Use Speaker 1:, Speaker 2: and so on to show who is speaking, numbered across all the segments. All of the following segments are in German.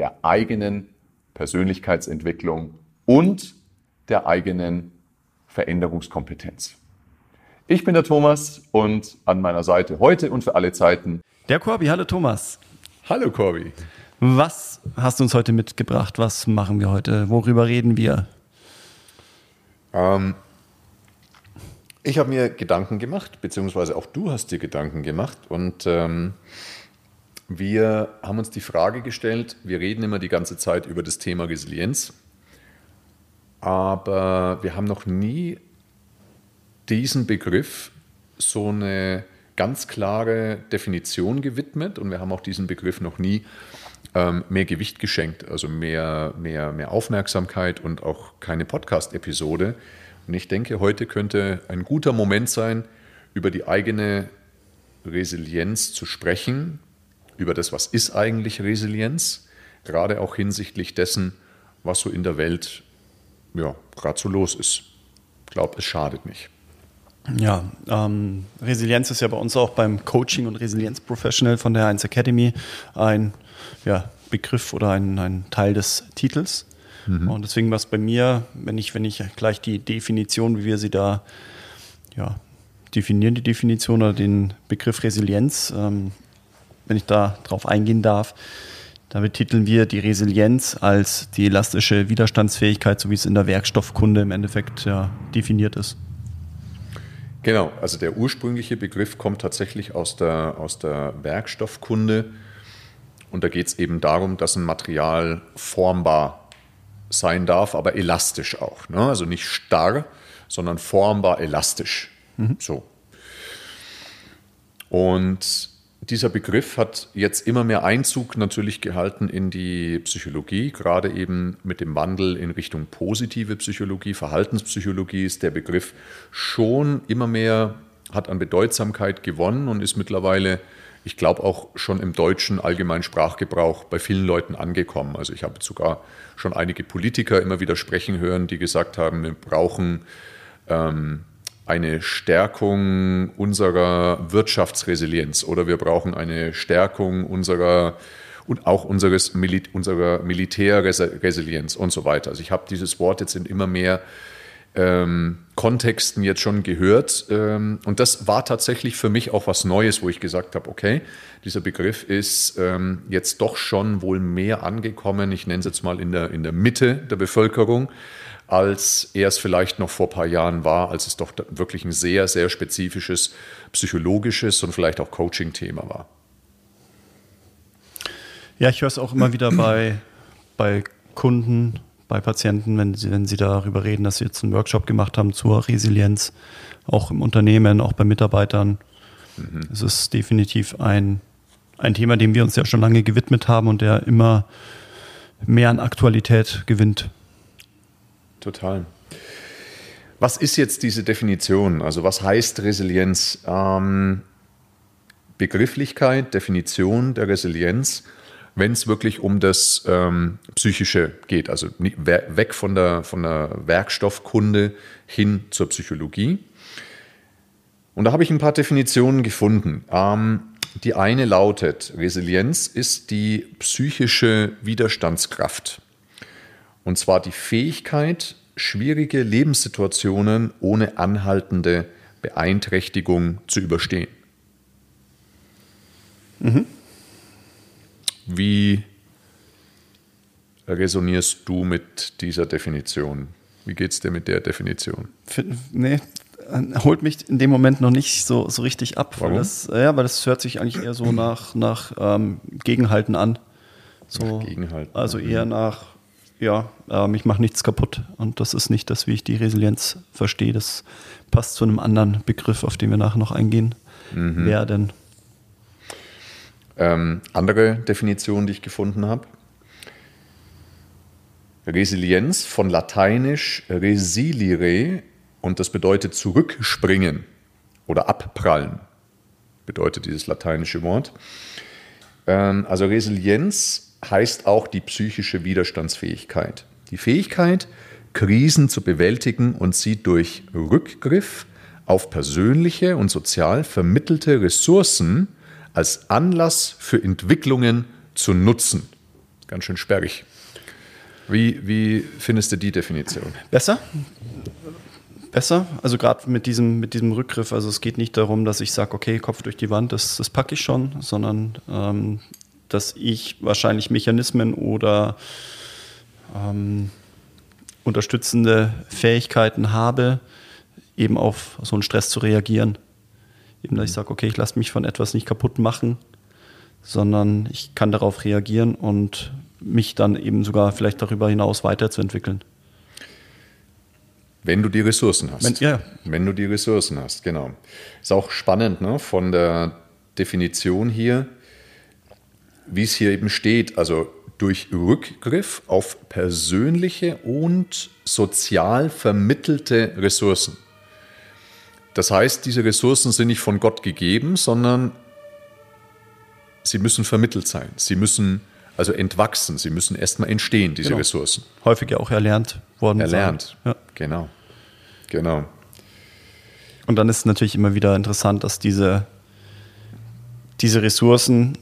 Speaker 1: der eigenen Persönlichkeitsentwicklung und der eigenen Veränderungskompetenz. Ich bin der Thomas und an meiner Seite heute und für alle Zeiten
Speaker 2: der Corby. Hallo Thomas.
Speaker 1: Hallo Corby.
Speaker 2: Was hast du uns heute mitgebracht? Was machen wir heute? Worüber reden wir?
Speaker 1: Ähm, ich habe mir Gedanken gemacht, beziehungsweise auch du hast dir Gedanken gemacht und ähm, wir haben uns die Frage gestellt, wir reden immer die ganze Zeit über das Thema Resilienz, aber wir haben noch nie diesen Begriff so eine ganz klare Definition gewidmet und wir haben auch diesen Begriff noch nie ähm, mehr Gewicht geschenkt, also mehr, mehr, mehr Aufmerksamkeit und auch keine Podcast-Episode. Und ich denke, heute könnte ein guter Moment sein, über die eigene Resilienz zu sprechen, über das, was ist eigentlich Resilienz, gerade auch hinsichtlich dessen, was so in der Welt ja, gerade so los ist. Ich glaube, es schadet nicht.
Speaker 2: Ja, ähm, Resilienz ist ja bei uns auch beim Coaching und Resilienz Professional von der 1 Academy ein ja, Begriff oder ein, ein Teil des Titels. Mhm. Und deswegen war es bei mir, wenn ich, wenn ich gleich die Definition, wie wir sie da ja, definieren, die Definition oder den Begriff Resilienz, ähm, wenn ich da drauf eingehen darf, da betiteln wir die Resilienz als die elastische Widerstandsfähigkeit, so wie es in der Werkstoffkunde im Endeffekt ja, definiert ist.
Speaker 1: Genau, also der ursprüngliche Begriff kommt tatsächlich aus der, aus der Werkstoffkunde. Und da geht es eben darum, dass ein Material formbar sein darf, aber elastisch auch. Ne? Also nicht starr, sondern formbar elastisch. Mhm. So. Und dieser Begriff hat jetzt immer mehr Einzug natürlich gehalten in die Psychologie, gerade eben mit dem Wandel in Richtung positive Psychologie, Verhaltenspsychologie ist der Begriff schon immer mehr, hat an Bedeutsamkeit gewonnen und ist mittlerweile ich glaube auch schon im deutschen allgemeinen Sprachgebrauch bei vielen Leuten angekommen. Also ich habe sogar schon einige Politiker immer wieder sprechen hören, die gesagt haben, wir brauchen ähm, eine Stärkung unserer Wirtschaftsresilienz oder wir brauchen eine Stärkung unserer und auch unseres Mil unserer Militärresilienz und so weiter. Also ich habe dieses Wort jetzt in immer mehr ähm, Kontexten jetzt schon gehört. Ähm, und das war tatsächlich für mich auch was Neues, wo ich gesagt habe, okay, dieser Begriff ist ähm, jetzt doch schon wohl mehr angekommen, ich nenne es jetzt mal in der, in der Mitte der Bevölkerung, als er es vielleicht noch vor ein paar Jahren war, als es doch wirklich ein sehr, sehr spezifisches psychologisches und vielleicht auch Coaching-Thema war.
Speaker 2: Ja, ich höre es auch immer wieder bei, bei Kunden, bei Patienten, wenn sie, wenn sie darüber reden, dass sie jetzt einen Workshop gemacht haben zur Resilienz, auch im Unternehmen, auch bei Mitarbeitern. Mhm. Es ist definitiv ein, ein Thema, dem wir uns ja schon lange gewidmet haben und der immer mehr an Aktualität gewinnt.
Speaker 1: Total. Was ist jetzt diese Definition? Also was heißt Resilienz? Ähm, Begrifflichkeit, Definition der Resilienz wenn es wirklich um das ähm, Psychische geht, also weg von der, von der Werkstoffkunde hin zur Psychologie. Und da habe ich ein paar Definitionen gefunden. Ähm, die eine lautet, Resilienz ist die psychische Widerstandskraft. Und zwar die Fähigkeit, schwierige Lebenssituationen ohne anhaltende Beeinträchtigung zu überstehen. Mhm. Wie resonierst du mit dieser Definition? Wie geht es dir mit der Definition?
Speaker 2: Nee, holt mich in dem Moment noch nicht so, so richtig ab. Warum? Weil das, ja, weil das hört sich eigentlich eher so nach, nach ähm, Gegenhalten an. So, nach Gegenhalten. Also eher nach, ja, ähm, ich mache nichts kaputt. Und das ist nicht das, wie ich die Resilienz verstehe. Das passt zu einem anderen Begriff, auf den wir nachher noch eingehen mhm. werden.
Speaker 1: Ähm, andere Definition, die ich gefunden habe. Resilienz von lateinisch resilire und das bedeutet zurückspringen oder abprallen, bedeutet dieses lateinische Wort. Ähm, also Resilienz heißt auch die psychische Widerstandsfähigkeit. Die Fähigkeit, Krisen zu bewältigen und sie durch Rückgriff auf persönliche und sozial vermittelte Ressourcen als Anlass für Entwicklungen zu nutzen. Ganz schön sperrig. Wie, wie findest du die Definition?
Speaker 2: Besser? Besser, also gerade mit diesem, mit diesem Rückgriff. Also es geht nicht darum, dass ich sage, okay, Kopf durch die Wand, das, das packe ich schon, sondern ähm, dass ich wahrscheinlich Mechanismen oder ähm, unterstützende Fähigkeiten habe, eben auf so einen Stress zu reagieren. Eben, dass ich sage, okay, ich lasse mich von etwas nicht kaputt machen, sondern ich kann darauf reagieren und mich dann eben sogar vielleicht darüber hinaus weiterzuentwickeln.
Speaker 1: Wenn du die Ressourcen hast.
Speaker 2: Wenn, ja.
Speaker 1: Wenn du die Ressourcen hast, genau. Ist auch spannend ne, von der Definition hier, wie es hier eben steht. Also durch Rückgriff auf persönliche und sozial vermittelte Ressourcen. Das heißt, diese Ressourcen sind nicht von Gott gegeben, sondern sie müssen vermittelt sein. Sie müssen also entwachsen. Sie müssen erstmal entstehen, diese
Speaker 2: genau.
Speaker 1: Ressourcen.
Speaker 2: Häufig ja auch erlernt worden.
Speaker 1: Erlernt, ja. genau. Genau.
Speaker 2: Und dann ist es natürlich immer wieder interessant, dass diese, diese Ressourcen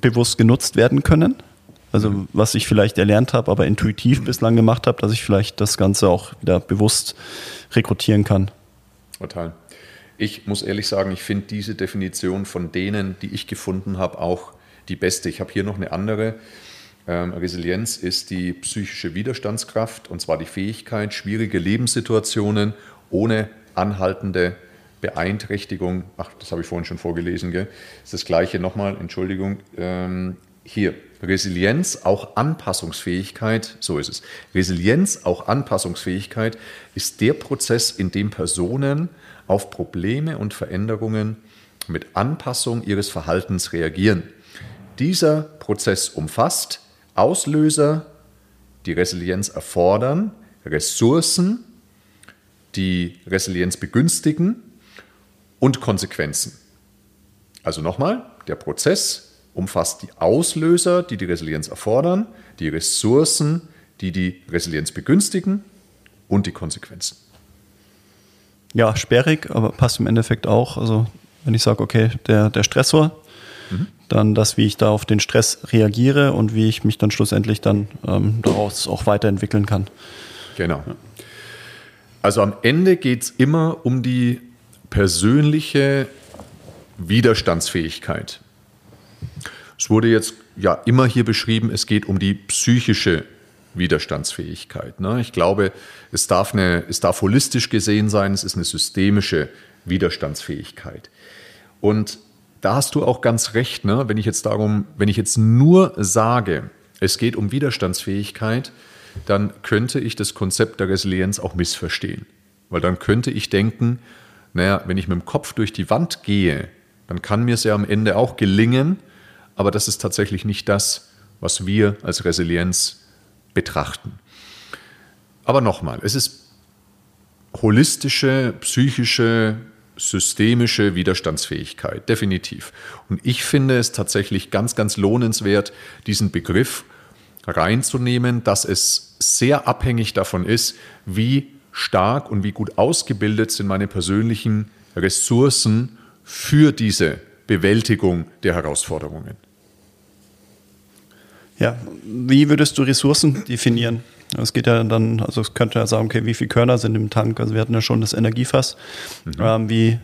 Speaker 2: bewusst genutzt werden können. Also mhm. was ich vielleicht erlernt habe, aber intuitiv mhm. bislang gemacht habe, dass ich vielleicht das Ganze auch wieder bewusst rekrutieren kann.
Speaker 1: Total. Ich muss ehrlich sagen, ich finde diese Definition von denen, die ich gefunden habe, auch die beste. Ich habe hier noch eine andere. Ähm, Resilienz ist die psychische Widerstandskraft und zwar die Fähigkeit, schwierige Lebenssituationen ohne anhaltende Beeinträchtigung, ach, das habe ich vorhin schon vorgelesen, gell? Das ist das gleiche nochmal, Entschuldigung, ähm, hier, Resilienz, auch Anpassungsfähigkeit, so ist es. Resilienz, auch Anpassungsfähigkeit ist der Prozess, in dem Personen auf Probleme und Veränderungen mit Anpassung ihres Verhaltens reagieren. Dieser Prozess umfasst Auslöser, die Resilienz erfordern, Ressourcen, die Resilienz begünstigen und Konsequenzen. Also nochmal, der Prozess umfasst die Auslöser, die die Resilienz erfordern, die Ressourcen, die die Resilienz begünstigen und die Konsequenzen.
Speaker 2: Ja, sperrig, aber passt im Endeffekt auch. Also wenn ich sage, okay, der, der Stressor, mhm. dann das, wie ich da auf den Stress reagiere und wie ich mich dann schlussendlich dann ähm, daraus auch weiterentwickeln kann.
Speaker 1: Genau. Also am Ende geht es immer um die persönliche Widerstandsfähigkeit. Es wurde jetzt ja immer hier beschrieben, es geht um die psychische Widerstandsfähigkeit. Ne? Ich glaube, es darf, eine, es darf holistisch gesehen sein, es ist eine systemische Widerstandsfähigkeit. Und da hast du auch ganz recht, ne? wenn ich jetzt darum, wenn ich jetzt nur sage, es geht um Widerstandsfähigkeit, dann könnte ich das Konzept der Resilienz auch missverstehen. Weil dann könnte ich denken, naja, wenn ich mit dem Kopf durch die Wand gehe, dann kann mir es ja am Ende auch gelingen, aber das ist tatsächlich nicht das, was wir als Resilienz betrachten. Aber nochmal, es ist holistische, psychische systemische Widerstandsfähigkeit, definitiv. Und ich finde es tatsächlich ganz, ganz lohnenswert, diesen Begriff reinzunehmen, dass es sehr abhängig davon ist, wie stark und wie gut ausgebildet sind meine persönlichen Ressourcen für diese Bewältigung der Herausforderungen.
Speaker 2: Ja, wie würdest du Ressourcen definieren? Es geht ja dann, also es könnte ja sagen, okay, wie viele Körner sind im Tank? Also wir hatten ja schon das Energiefass. Mhm. Ähm, wie,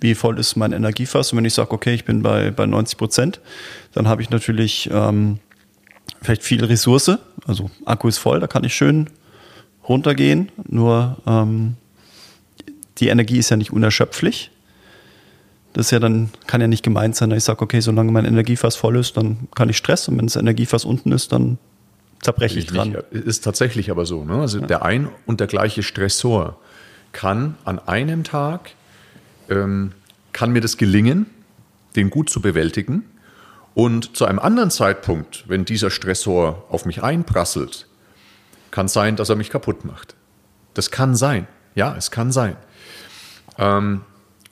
Speaker 2: wie voll ist mein Energiefass? Und wenn ich sage, okay, ich bin bei, bei 90 Prozent, dann habe ich natürlich ähm, vielleicht viel Ressource. Also Akku ist voll, da kann ich schön runtergehen. Nur ähm, die Energie ist ja nicht unerschöpflich. Das ist ja dann, kann ja nicht gemeint sein, dass ich sage, okay, solange mein Energiefass voll ist, dann kann ich Stress und wenn das Energiefass unten ist, dann zerbreche ich dran.
Speaker 1: Ist tatsächlich aber so. Ne? Also ja. der ein und der gleiche Stressor kann an einem Tag, ähm, kann mir das gelingen, den gut zu bewältigen. Und zu einem anderen Zeitpunkt, wenn dieser Stressor auf mich einprasselt, kann sein, dass er mich kaputt macht. Das kann sein. Ja, es kann sein. Ähm,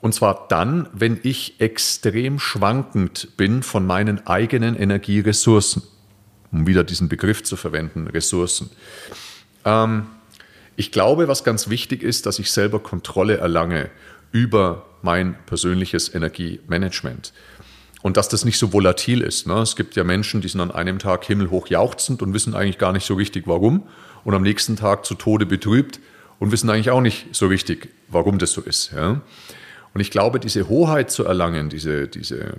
Speaker 1: und zwar dann, wenn ich extrem schwankend bin von meinen eigenen Energieressourcen. Um wieder diesen Begriff zu verwenden, Ressourcen. Ähm, ich glaube, was ganz wichtig ist, dass ich selber Kontrolle erlange über mein persönliches Energiemanagement. Und dass das nicht so volatil ist. Ne? Es gibt ja Menschen, die sind an einem Tag himmelhoch jauchzend und wissen eigentlich gar nicht so richtig, warum. Und am nächsten Tag zu Tode betrübt und wissen eigentlich auch nicht so richtig, warum das so ist. Ja? Und ich glaube, diese Hoheit zu erlangen, diese, diese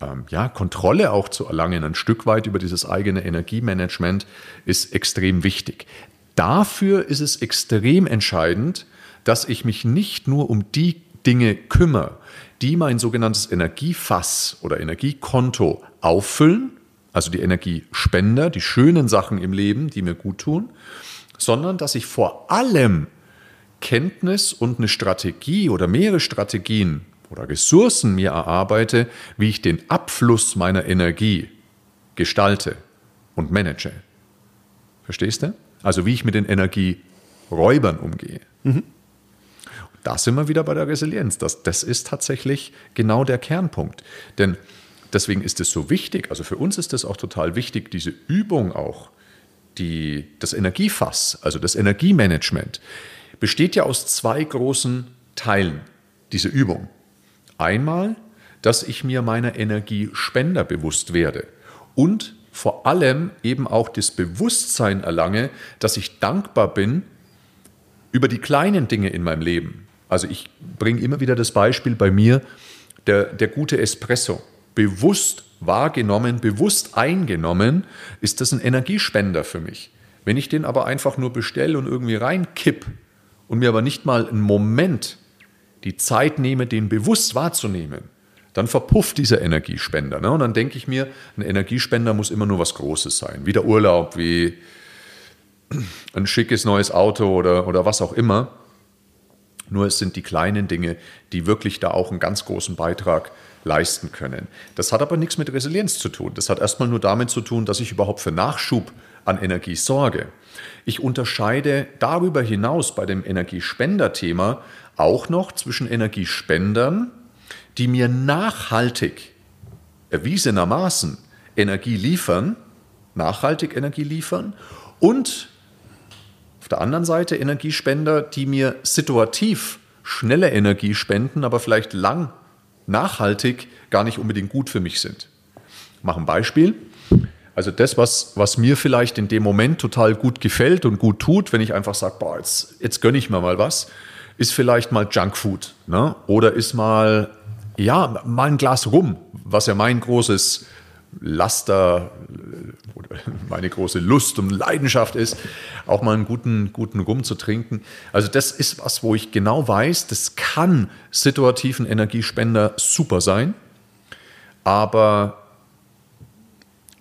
Speaker 1: ähm, ja, Kontrolle auch zu erlangen, ein Stück weit über dieses eigene Energiemanagement, ist extrem wichtig. Dafür ist es extrem entscheidend, dass ich mich nicht nur um die Dinge kümmere, die mein sogenanntes Energiefass oder Energiekonto auffüllen, also die Energiespender, die schönen Sachen im Leben, die mir gut tun, sondern dass ich vor allem Kenntnis und eine Strategie oder mehrere Strategien oder Ressourcen mir erarbeite, wie ich den Abfluss meiner Energie gestalte und manage. Verstehst du? Also wie ich mit den Energieräubern umgehe. Mhm. Da sind wir wieder bei der Resilienz. Das, das ist tatsächlich genau der Kernpunkt. Denn deswegen ist es so wichtig, also für uns ist es auch total wichtig, diese Übung auch, die, das Energiefass, also das Energiemanagement, besteht ja aus zwei großen Teilen, diese Übung. Einmal, dass ich mir meiner Energiespender bewusst werde und vor allem eben auch das Bewusstsein erlange, dass ich dankbar bin über die kleinen Dinge in meinem Leben. Also ich bringe immer wieder das Beispiel bei mir, der, der gute Espresso. Bewusst wahrgenommen, bewusst eingenommen, ist das ein Energiespender für mich. Wenn ich den aber einfach nur bestelle und irgendwie reinkipp und mir aber nicht mal einen Moment die Zeit nehme, den bewusst wahrzunehmen, dann verpufft dieser Energiespender. Ne? Und dann denke ich mir, ein Energiespender muss immer nur was Großes sein, wie der Urlaub, wie ein schickes neues Auto oder, oder was auch immer. Nur es sind die kleinen Dinge, die wirklich da auch einen ganz großen Beitrag leisten können. Das hat aber nichts mit Resilienz zu tun. Das hat erstmal nur damit zu tun, dass ich überhaupt für Nachschub an Energie sorge. Ich unterscheide darüber hinaus bei dem Energiespender-Thema auch noch zwischen Energiespendern, die mir nachhaltig erwiesenermaßen Energie liefern, nachhaltig Energie liefern und auf der anderen Seite Energiespender, die mir situativ schnelle Energie spenden, aber vielleicht lang nachhaltig gar nicht unbedingt gut für mich sind. Ich mache ein Beispiel. Also das, was, was mir vielleicht in dem Moment total gut gefällt und gut tut, wenn ich einfach sage, boah, jetzt, jetzt gönne ich mir mal was, ist vielleicht mal Junkfood. Ne? Oder ist mal, ja, mal ein Glas Rum, was ja mein großes Laster, meine große Lust und Leidenschaft ist, auch mal einen guten, guten Rum zu trinken. Also das ist was, wo ich genau weiß, das kann situativen Energiespender super sein, aber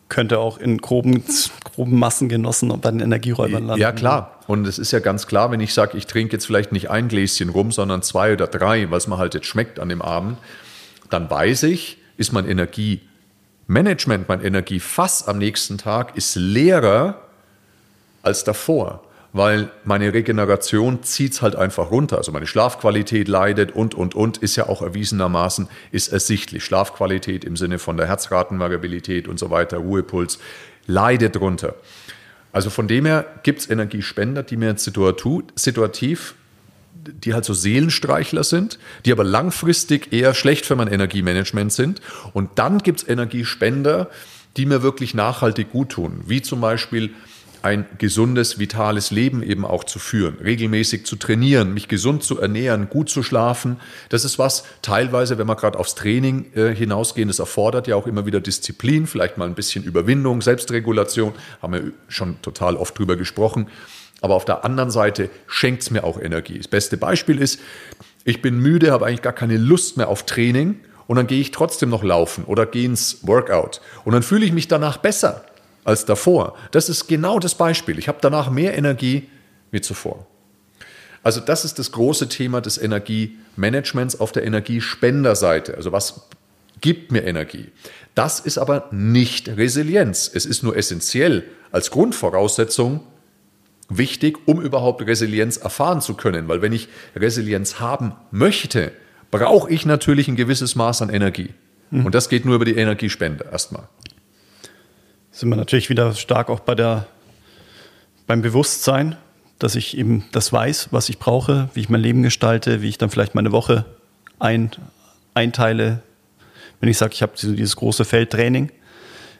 Speaker 2: könnte auch in groben, groben Massen genossen und bei den Energieräubern landen.
Speaker 1: Ja, klar. Und es ist ja ganz klar, wenn ich sage, ich trinke jetzt vielleicht nicht ein Gläschen rum, sondern zwei oder drei, es mir halt jetzt schmeckt an dem Abend, dann weiß ich, ist mein Energie Management, mein Energiefass am nächsten Tag ist leerer als davor, weil meine Regeneration zieht es halt einfach runter. Also meine Schlafqualität leidet und, und, und, ist ja auch erwiesenermaßen, ist ersichtlich. Schlafqualität im Sinne von der Herzratenvariabilität und so weiter, Ruhepuls, leidet drunter. Also von dem her gibt es Energiespender, die mir situativ die halt so Seelenstreichler sind, die aber langfristig eher schlecht für mein Energiemanagement sind. Und dann gibt es Energiespender, die mir wirklich nachhaltig gut tun, wie zum Beispiel ein gesundes, vitales Leben eben auch zu führen, regelmäßig zu trainieren, mich gesund zu ernähren, gut zu schlafen. Das ist was, teilweise, wenn wir gerade aufs Training äh, hinausgehen, das erfordert ja auch immer wieder Disziplin, vielleicht mal ein bisschen Überwindung, Selbstregulation, haben wir schon total oft drüber gesprochen aber auf der anderen Seite schenkt es mir auch Energie. Das beste Beispiel ist, ich bin müde, habe eigentlich gar keine Lust mehr auf Training und dann gehe ich trotzdem noch laufen oder gehe ins Workout und dann fühle ich mich danach besser als davor. Das ist genau das Beispiel. Ich habe danach mehr Energie wie zuvor. Also das ist das große Thema des Energiemanagements auf der Energiespenderseite. Also was gibt mir Energie? Das ist aber nicht Resilienz. Es ist nur essentiell als Grundvoraussetzung wichtig, um überhaupt Resilienz erfahren zu können. Weil wenn ich Resilienz haben möchte, brauche ich natürlich ein gewisses Maß an Energie. Mhm. Und das geht nur über die Energiespende erstmal.
Speaker 2: Sind wir natürlich wieder stark auch bei der, beim Bewusstsein, dass ich eben das weiß, was ich brauche, wie ich mein Leben gestalte, wie ich dann vielleicht meine Woche ein, einteile. Wenn ich sage, ich habe dieses große Feldtraining,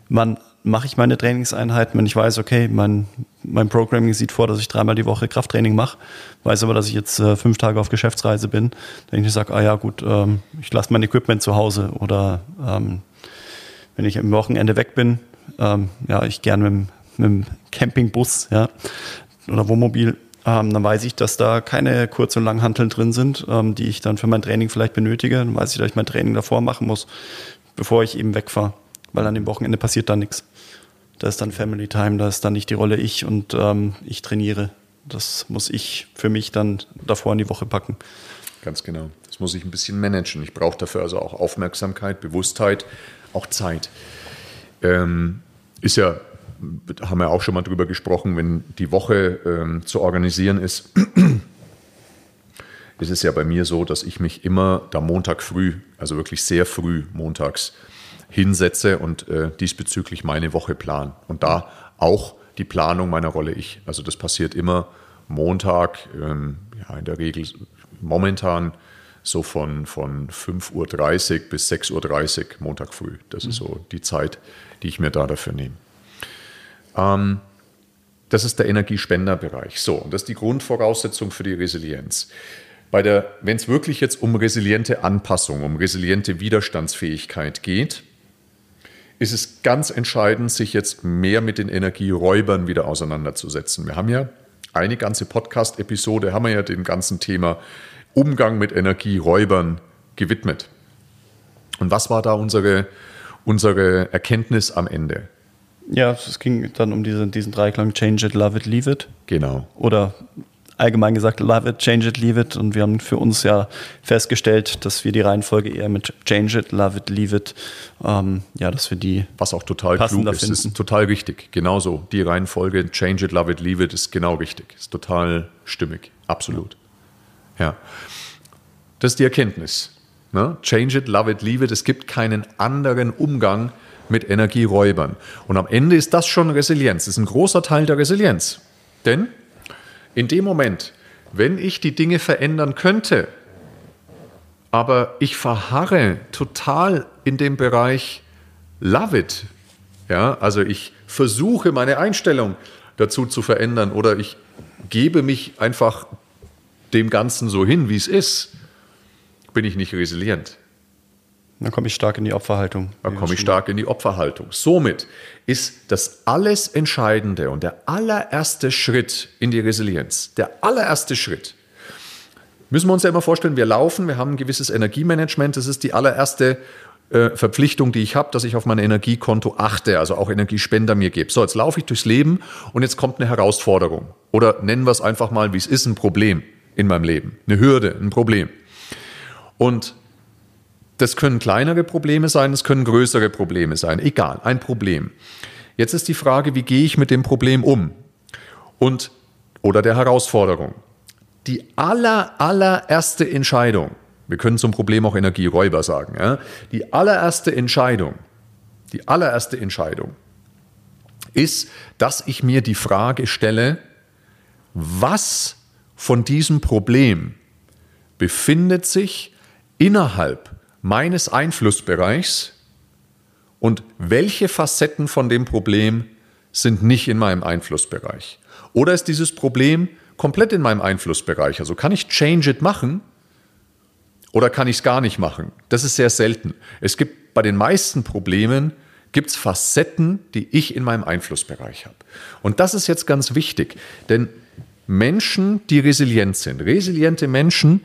Speaker 2: wann mache ich meine Trainingseinheiten, wenn ich weiß, okay, mein, mein Programming sieht vor, dass ich dreimal die Woche Krafttraining mache, weiß aber, dass ich jetzt äh, fünf Tage auf Geschäftsreise bin, dann ich sage, ah ja gut, ähm, ich lasse mein Equipment zu Hause oder ähm, wenn ich am Wochenende weg bin, ähm, ja, ich gerne mit, mit dem Campingbus ja, oder Wohnmobil, ähm, dann weiß ich, dass da keine Kurz- und Langhanteln drin sind, ähm, die ich dann für mein Training vielleicht benötige. Dann weiß ich, dass ich mein Training davor machen muss, bevor ich eben wegfahre weil an dem Wochenende passiert dann nichts. Da ist dann Family Time, da ist dann nicht die Rolle ich und ähm, ich trainiere. Das muss ich für mich dann davor in die Woche packen.
Speaker 1: Ganz genau. Das muss ich ein bisschen managen. Ich brauche dafür also auch Aufmerksamkeit, Bewusstheit, auch Zeit. Ähm, ist ja, haben wir auch schon mal drüber gesprochen, wenn die Woche ähm, zu organisieren ist, ist es ja bei mir so, dass ich mich immer da Montag früh, also wirklich sehr früh montags, hinsetze und äh, diesbezüglich meine Woche plan. Und da auch die Planung meiner Rolle ich. Also das passiert immer Montag, ähm, ja, in der Regel momentan so von, von 5.30 Uhr bis 6.30 Uhr Montag früh. Das mhm. ist so die Zeit, die ich mir da dafür nehme. Ähm, das ist der Energiespenderbereich. So, und das ist die Grundvoraussetzung für die Resilienz. Wenn es wirklich jetzt um resiliente Anpassung, um resiliente Widerstandsfähigkeit geht, ist es ganz entscheidend, sich jetzt mehr mit den Energieräubern wieder auseinanderzusetzen. Wir haben ja eine ganze Podcast-Episode, haben wir ja dem ganzen Thema Umgang mit Energieräubern gewidmet. Und was war da unsere, unsere Erkenntnis am Ende?
Speaker 2: Ja, es ging dann um diesen, diesen Dreiklang Change it, Love it, Leave it.
Speaker 1: Genau.
Speaker 2: Oder allgemein gesagt, love it, change it, leave it. Und wir haben für uns ja festgestellt, dass wir die Reihenfolge eher mit change it, love it, leave it, ähm, ja, dass wir die.
Speaker 1: Was auch total klug ist, finden. ist total richtig. Genauso. Die Reihenfolge change it, love it, leave it ist genau richtig. Ist total stimmig. Absolut. Ja. Ja. Das ist die Erkenntnis. Ne? Change it, love it, leave it. Es gibt keinen anderen Umgang mit Energieräubern. Und am Ende ist das schon Resilienz. Das ist ein großer Teil der Resilienz. Denn in dem Moment, wenn ich die Dinge verändern könnte, aber ich verharre total in dem Bereich Love it. Ja, also ich versuche meine Einstellung dazu zu verändern oder ich gebe mich einfach dem Ganzen so hin, wie es ist, bin ich nicht resilient.
Speaker 2: Dann komme ich stark in die Opferhaltung.
Speaker 1: Dann komme ich stark in die Opferhaltung. Somit ist das alles Entscheidende und der allererste Schritt in die Resilienz, der allererste Schritt, müssen wir uns ja immer vorstellen, wir laufen, wir haben ein gewisses Energiemanagement, das ist die allererste äh, Verpflichtung, die ich habe, dass ich auf mein Energiekonto achte, also auch Energiespender mir gebe. So, jetzt laufe ich durchs Leben und jetzt kommt eine Herausforderung. Oder nennen wir es einfach mal, wie es ist, ein Problem in meinem Leben. Eine Hürde, ein Problem. Und das können kleinere Probleme sein, es können größere Probleme sein. Egal, ein Problem. Jetzt ist die Frage, wie gehe ich mit dem Problem um? Und, oder der Herausforderung. Die aller, allererste Entscheidung, wir können zum Problem auch Energieräuber sagen, ja? die allererste Entscheidung, die allererste Entscheidung ist, dass ich mir die Frage stelle, was von diesem Problem befindet sich innerhalb meines Einflussbereichs und welche Facetten von dem Problem sind nicht in meinem Einflussbereich? Oder ist dieses Problem komplett in meinem Einflussbereich? Also kann ich Change It machen oder kann ich es gar nicht machen? Das ist sehr selten. Es gibt bei den meisten Problemen gibt es Facetten, die ich in meinem Einflussbereich habe. Und das ist jetzt ganz wichtig, denn Menschen, die resilient sind, resiliente Menschen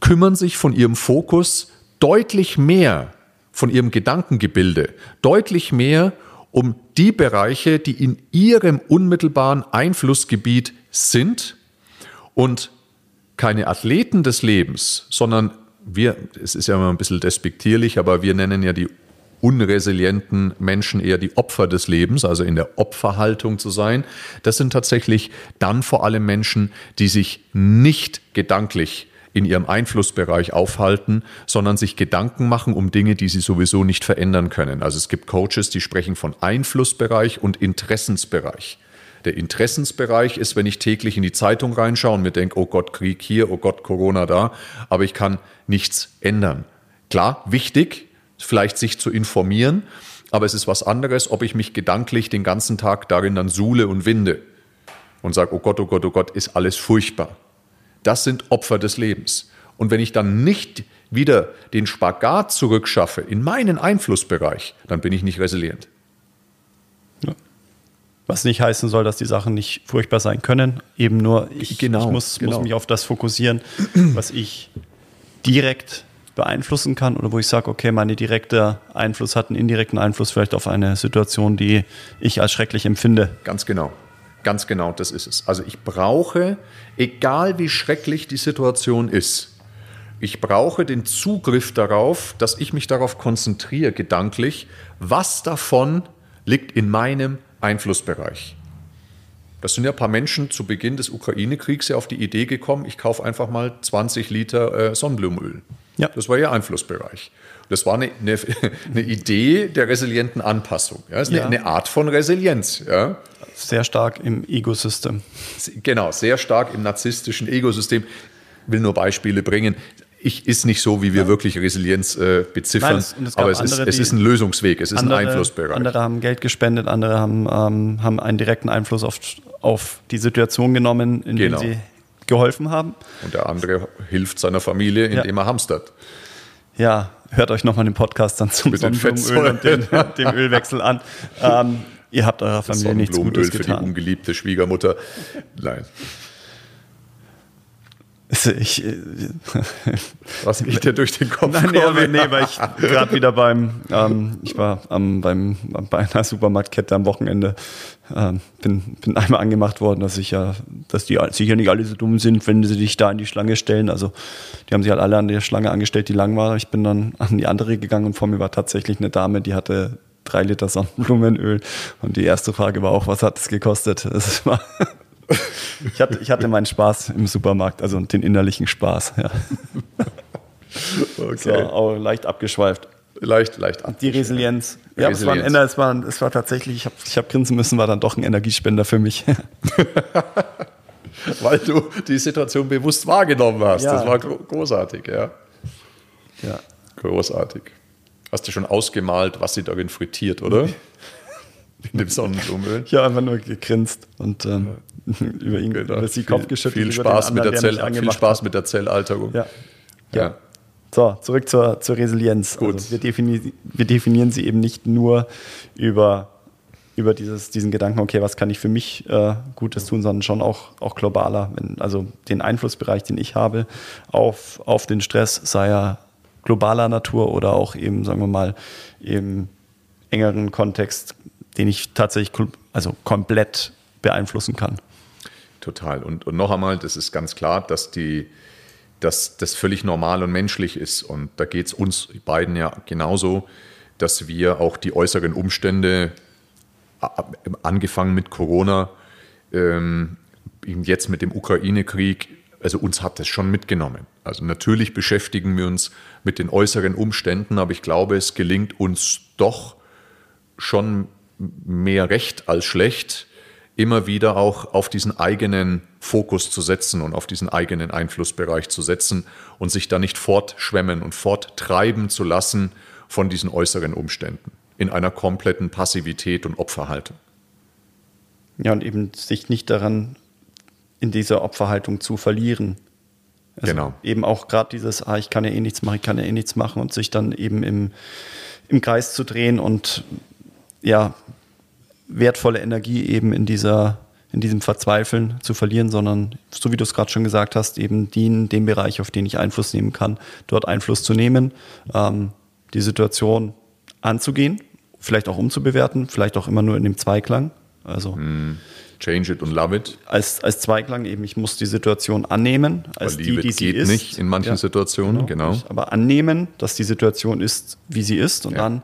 Speaker 1: kümmern sich von ihrem Fokus deutlich mehr von ihrem Gedankengebilde, deutlich mehr um die Bereiche, die in ihrem unmittelbaren Einflussgebiet sind. Und keine Athleten des Lebens, sondern wir, es ist ja immer ein bisschen despektierlich, aber wir nennen ja die unresilienten Menschen eher die Opfer des Lebens, also in der Opferhaltung zu sein. Das sind tatsächlich dann vor allem Menschen, die sich nicht gedanklich in ihrem Einflussbereich aufhalten, sondern sich Gedanken machen um Dinge, die sie sowieso nicht verändern können. Also es gibt Coaches, die sprechen von Einflussbereich und Interessensbereich. Der Interessensbereich ist, wenn ich täglich in die Zeitung reinschaue und mir denke, oh Gott, Krieg hier, oh Gott, Corona da, aber ich kann nichts ändern. Klar, wichtig, vielleicht sich zu informieren, aber es ist was anderes, ob ich mich gedanklich den ganzen Tag darin dann suhle und winde und sage, oh Gott, oh Gott, oh Gott, ist alles furchtbar. Das sind Opfer des Lebens. Und wenn ich dann nicht wieder den Spagat zurückschaffe in meinen Einflussbereich, dann bin ich nicht resilient.
Speaker 2: Ja. Was nicht heißen soll, dass die Sachen nicht furchtbar sein können. Eben nur, ich, genau, ich muss, genau. muss mich auf das fokussieren, was ich direkt beeinflussen kann oder wo ich sage, okay, mein direkter Einfluss hat einen indirekten Einfluss vielleicht auf eine Situation, die ich als schrecklich empfinde.
Speaker 1: Ganz genau. Ganz genau, das ist es. Also ich brauche, egal wie schrecklich die Situation ist, ich brauche den Zugriff darauf, dass ich mich darauf konzentriere, gedanklich, was davon liegt in meinem Einflussbereich. Das sind ja ein paar Menschen zu Beginn des Ukraine-Kriegs ja auf die Idee gekommen, ich kaufe einfach mal 20 Liter äh, Sonnenblumenöl. Ja. Das war ihr Einflussbereich. Das war eine, eine, eine Idee der resilienten Anpassung. Ja, das ist ja. eine, eine, Art von Resilienz. Ja.
Speaker 2: Sehr stark im Ego-System.
Speaker 1: Genau, sehr stark im narzisstischen Ego-System. Ich will nur Beispiele bringen. Ich ist nicht so, wie wir ja. wirklich Resilienz äh, beziffern, Nein, es, es aber es, andere, ist, es ist ein Lösungsweg, es ist andere, ein Einflussbereich.
Speaker 2: Andere haben Geld gespendet, andere haben, ähm, haben einen direkten Einfluss auf, auf die Situation genommen, in genau. der sie geholfen haben.
Speaker 1: Und der andere hilft seiner Familie, indem ja. er hamstert.
Speaker 2: Ja, hört euch nochmal den Podcast dann zum Sonnenblumenöl und den, dem Ölwechsel an. Ähm, ihr habt eurer Familie nichts Gutes getan.
Speaker 1: für die ungeliebte Schwiegermutter. Nein.
Speaker 2: Ich, äh,
Speaker 1: Was geht dir durch den Kopf?
Speaker 2: Nein, nee, nee, weil ich gerade wieder beim, ähm, ich war am, beim, bei einer Supermarktkette am Wochenende, ähm, bin, bin einmal angemacht worden, dass ich ja, dass die sicher nicht alle so dumm sind, wenn sie dich da in die Schlange stellen. Also die haben sich halt alle an der Schlange angestellt, die lang war. Ich bin dann an die andere gegangen und vor mir war tatsächlich eine Dame, die hatte drei Liter Sonnenblumenöl. Und die erste Frage war auch, was hat das gekostet? Das war ich, hatte, ich hatte meinen Spaß im Supermarkt, also den innerlichen Spaß. Ja. Okay. So, auch leicht abgeschweift.
Speaker 1: Leicht, leicht
Speaker 2: abgeschweift. Die Resilienz. Ja, Resilienz. Es, war ein es, war, es war tatsächlich, ich habe ich hab grinsen müssen, war dann doch ein Energiespender für mich.
Speaker 1: Weil du die Situation bewusst wahrgenommen hast. Ja. Das war großartig, ja. Ja. Großartig. Hast du schon ausgemalt, was sie darin frittiert, oder?
Speaker 2: In dem Sonnenblumenöl? Ich habe einfach nur gegrinst und ähm, über ihn genau. über
Speaker 1: sie Kopf geschüttelt. Viel Spaß, anderen, mit, der Zell, viel Spaß mit der Zellalterung.
Speaker 2: Ja. ja. ja. So, zurück zur, zur Resilienz. Gut. Also wir, defini wir definieren sie eben nicht nur über, über dieses, diesen Gedanken, okay, was kann ich für mich äh, Gutes tun, sondern schon auch, auch globaler. Wenn, also den Einflussbereich, den ich habe auf, auf den Stress, sei er globaler Natur oder auch eben, sagen wir mal, im engeren Kontext, den ich tatsächlich also komplett beeinflussen kann.
Speaker 1: Total. Und, und noch einmal, das ist ganz klar, dass die, dass das völlig normal und menschlich ist. Und da geht es uns beiden ja genauso, dass wir auch die äußeren Umstände, angefangen mit Corona, ähm, jetzt mit dem Ukraine-Krieg, also uns hat das schon mitgenommen. Also natürlich beschäftigen wir uns mit den äußeren Umständen, aber ich glaube, es gelingt uns doch schon mehr recht als schlecht, immer wieder auch auf diesen eigenen Fokus zu setzen und auf diesen eigenen Einflussbereich zu setzen und sich da nicht fortschwemmen und forttreiben zu lassen von diesen äußeren Umständen in einer kompletten Passivität und Opferhaltung.
Speaker 2: Ja, und eben sich nicht daran in dieser Opferhaltung zu verlieren. Also genau. Eben auch gerade dieses, ah, ich kann ja eh nichts machen, ich kann ja eh nichts machen und sich dann eben im, im Kreis zu drehen und ja, wertvolle Energie eben in dieser in diesem Verzweifeln zu verlieren, sondern so wie du es gerade schon gesagt hast, eben den, den Bereich, auf den ich Einfluss nehmen kann, dort Einfluss zu nehmen, ähm, die Situation anzugehen, vielleicht auch umzubewerten, vielleicht auch immer nur in dem Zweiklang. Also mm.
Speaker 1: Change it und love it.
Speaker 2: Als, als Zweiklang eben, ich muss die Situation annehmen, als die, die sie
Speaker 1: geht
Speaker 2: ist.
Speaker 1: nicht in manchen
Speaker 2: Ja,
Speaker 1: Situationen, genau.
Speaker 2: Aber annehmen, dass die Situation ist, wie sie ist und
Speaker 1: Ja.
Speaker 2: dann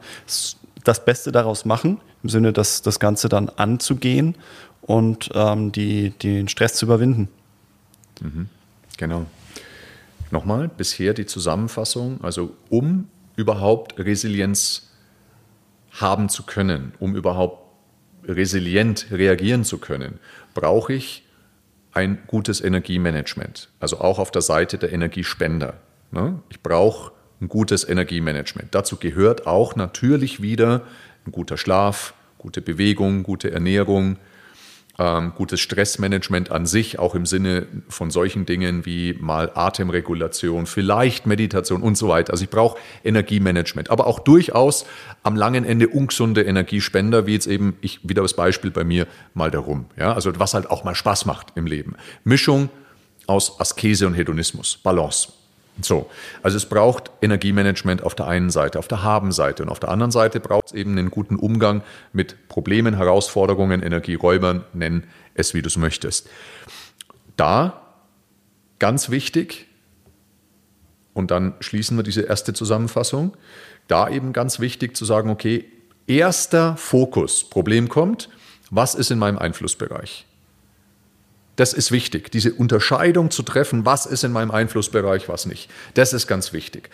Speaker 2: das Beste daraus machen, im Sinne, dass das Ganze dann anzugehen und ähm, die, den Stress zu überwinden.
Speaker 1: Genau. Nochmal, bisher die Zusammenfassung, also um überhaupt Resilienz haben zu können, um überhaupt resilient reagieren zu können, brauche ich ein gutes Energiemanagement, also auch auf der Seite der Energiespender. ne? Ich brauche ein gutes Energiemanagement. Dazu gehört auch natürlich wieder ein guter Schlaf, gute Bewegung, gute Ernährung, ähm, gutes Stressmanagement an sich, auch im Sinne von solchen Dingen wie mal Atemregulation, vielleicht Meditation und so weiter. Also ich brauche Energiemanagement, aber auch durchaus am langen Ende ungesunde Energiespender, wie jetzt eben, ich wieder das Beispiel bei mir, mal darum. Ja, also was halt auch mal Spaß macht im Leben. Mischung aus Askese und Hedonismus, Balance. So, also es braucht Energiemanagement auf der einen Seite, auf der Haben-Seite und auf der anderen Seite braucht es eben einen guten Umgang mit Problemen, Herausforderungen, Energieräubern, nenn es wie du es möchtest. Da ganz wichtig, und dann schließen wir diese erste Zusammenfassung, da eben ganz wichtig zu sagen, okay, erster Fokus, Problem kommt, was ist in meinem Einflussbereich? Das ist wichtig, diese Unterscheidung zu treffen, was ist in meinem Einflussbereich, was nicht. Das ist ganz wichtig.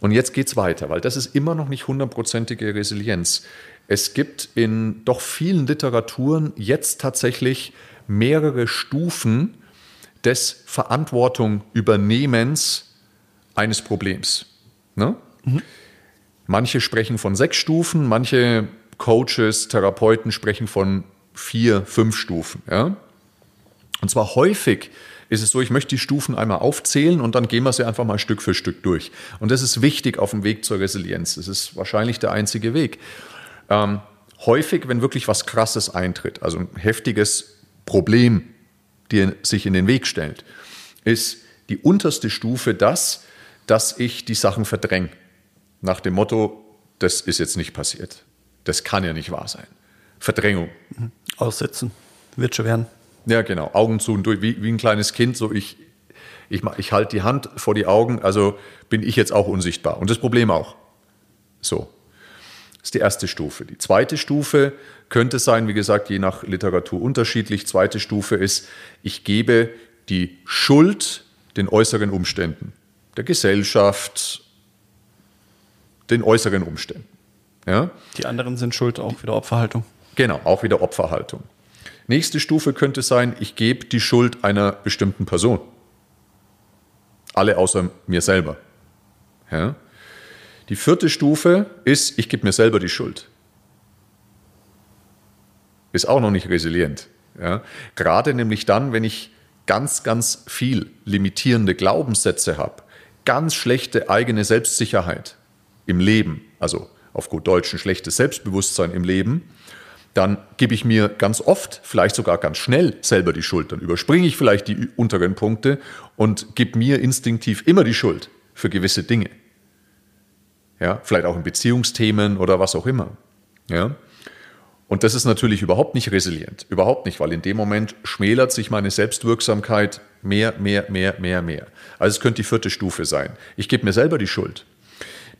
Speaker 1: Und jetzt geht es weiter, weil das ist immer noch nicht hundertprozentige Resilienz. Es gibt in doch vielen Literaturen jetzt tatsächlich mehrere Stufen des Verantwortung Übernehmens eines Problems. Ne? Manche sprechen von sechs Stufen, manche Coaches, Therapeuten sprechen von vier, fünf Stufen. Ja? Und zwar häufig ist es so, ich möchte die Stufen einmal aufzählen und dann gehen wir sie einfach mal Stück für Stück durch. Und das ist wichtig auf dem Weg zur Resilienz. Das ist wahrscheinlich der einzige Weg. Ähm, häufig, wenn wirklich was Krasses eintritt, also ein heftiges Problem, die sich in den Weg stellt, ist die unterste Stufe das, dass ich die Sachen verdränge. Nach dem Motto, das ist jetzt nicht passiert. Das kann ja nicht wahr sein. Verdrängung.
Speaker 2: Aussitzen. Wird schon werden.
Speaker 1: Ja, genau. Augen zu und durch, wie, wie ein kleines Kind. So ich, ich, ich halte die Hand vor die Augen, also bin ich jetzt auch unsichtbar. Und das Problem auch. So. Das ist die erste Stufe. Die zweite Stufe könnte sein, wie gesagt, je nach Literatur unterschiedlich. Zweite Stufe ist, ich gebe die Schuld den äußeren Umständen, der Gesellschaft, den äußeren Umständen. Ja?
Speaker 2: Die anderen sind schuld, auch wieder Opferhaltung.
Speaker 1: Genau, auch wieder Opferhaltung. Nächste Stufe könnte sein, ich gebe die Schuld einer bestimmten Person. Alle außer mir selber. Ja? Die vierte Stufe ist, ich gebe mir selber die Schuld. Ist auch noch nicht resilient. Ja? Gerade nämlich dann, wenn ich ganz, ganz viel limitierende Glaubenssätze habe, ganz schlechte eigene Selbstsicherheit im Leben, also auf gut Deutsch ein schlechtes Selbstbewusstsein im Leben, dann gebe ich mir ganz oft, vielleicht sogar ganz schnell selber die Schuld. Dann überspringe ich vielleicht die unteren Punkte und gebe mir instinktiv immer die Schuld für gewisse Dinge. Ja, vielleicht auch in Beziehungsthemen oder was auch immer. Ja. Und das ist natürlich überhaupt nicht resilient. Überhaupt nicht, weil in dem Moment schmälert sich meine Selbstwirksamkeit mehr, mehr, mehr, mehr, mehr. Also es könnte die vierte Stufe sein. Ich gebe mir selber die Schuld.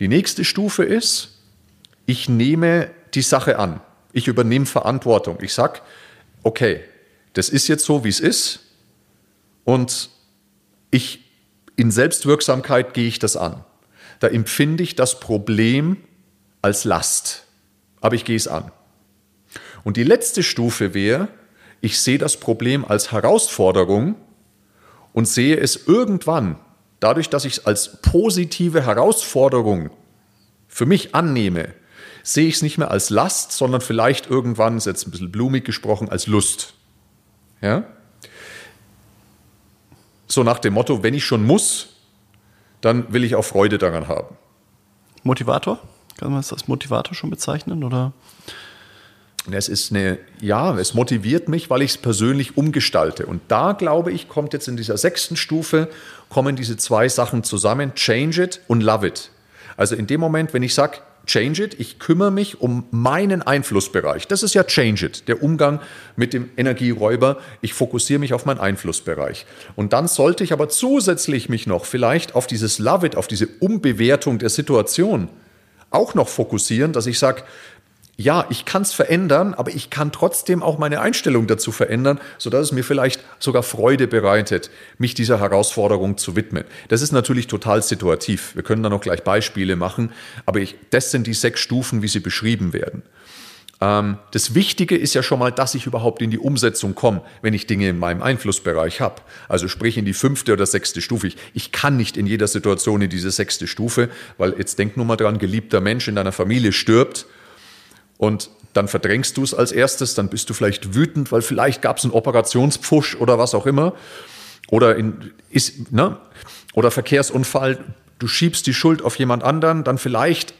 Speaker 1: Die nächste Stufe ist, ich nehme die Sache an. Ich übernehme Verantwortung. Ich sage, okay, das ist jetzt so, wie es ist. Und ich, in Selbstwirksamkeit gehe ich das an. Da empfinde ich das Problem als Last. Aber ich gehe es an. Und die letzte Stufe wäre, ich sehe das Problem als Herausforderung und sehe es irgendwann, dadurch, dass ich es als positive Herausforderung für mich annehme, sehe ich es nicht mehr als Last, sondern vielleicht irgendwann, ist jetzt ein bisschen blumig gesprochen, als Lust. Ja? So nach dem Motto, wenn ich schon muss, dann will ich auch Freude daran haben.
Speaker 2: Motivator? Kann man es als Motivator schon bezeichnen? Oder?
Speaker 1: Es ist eine, ja, es motiviert mich, weil ich es persönlich umgestalte. Und da, glaube ich, kommt jetzt in dieser sechsten Stufe, kommen diese zwei Sachen zusammen, change it und love it. Also in dem Moment, wenn ich sage, Change It, ich kümmere mich um meinen Einflussbereich. Das ist ja Change It, der Umgang mit dem Energieräuber. Ich fokussiere mich auf meinen Einflussbereich. Und dann sollte ich aber zusätzlich mich noch vielleicht auf dieses Love It, auf diese Umbewertung der Situation auch noch fokussieren, dass ich sage, ja, ich kann es verändern, aber ich kann trotzdem auch meine Einstellung dazu verändern, sodass es mir vielleicht sogar Freude bereitet, mich dieser Herausforderung zu widmen. Das ist natürlich total situativ. Wir können da noch gleich Beispiele machen, aber ich, das sind die sechs Stufen, wie sie beschrieben werden. Ähm, das Wichtige ist ja schon mal, dass ich überhaupt in die Umsetzung komme, wenn ich Dinge in meinem Einflussbereich habe. Also sprich in die fünfte oder sechste Stufe. Ich, ich kann nicht in jeder Situation in diese sechste Stufe, weil jetzt denk nur mal dran, geliebter Mensch in deiner Familie stirbt und dann verdrängst du es als erstes, dann bist du vielleicht wütend, weil vielleicht gab es einen Operationspfusch oder was auch immer. Oder, in, ist, ne? oder Verkehrsunfall, du schiebst die Schuld auf jemand anderen, dann vielleicht,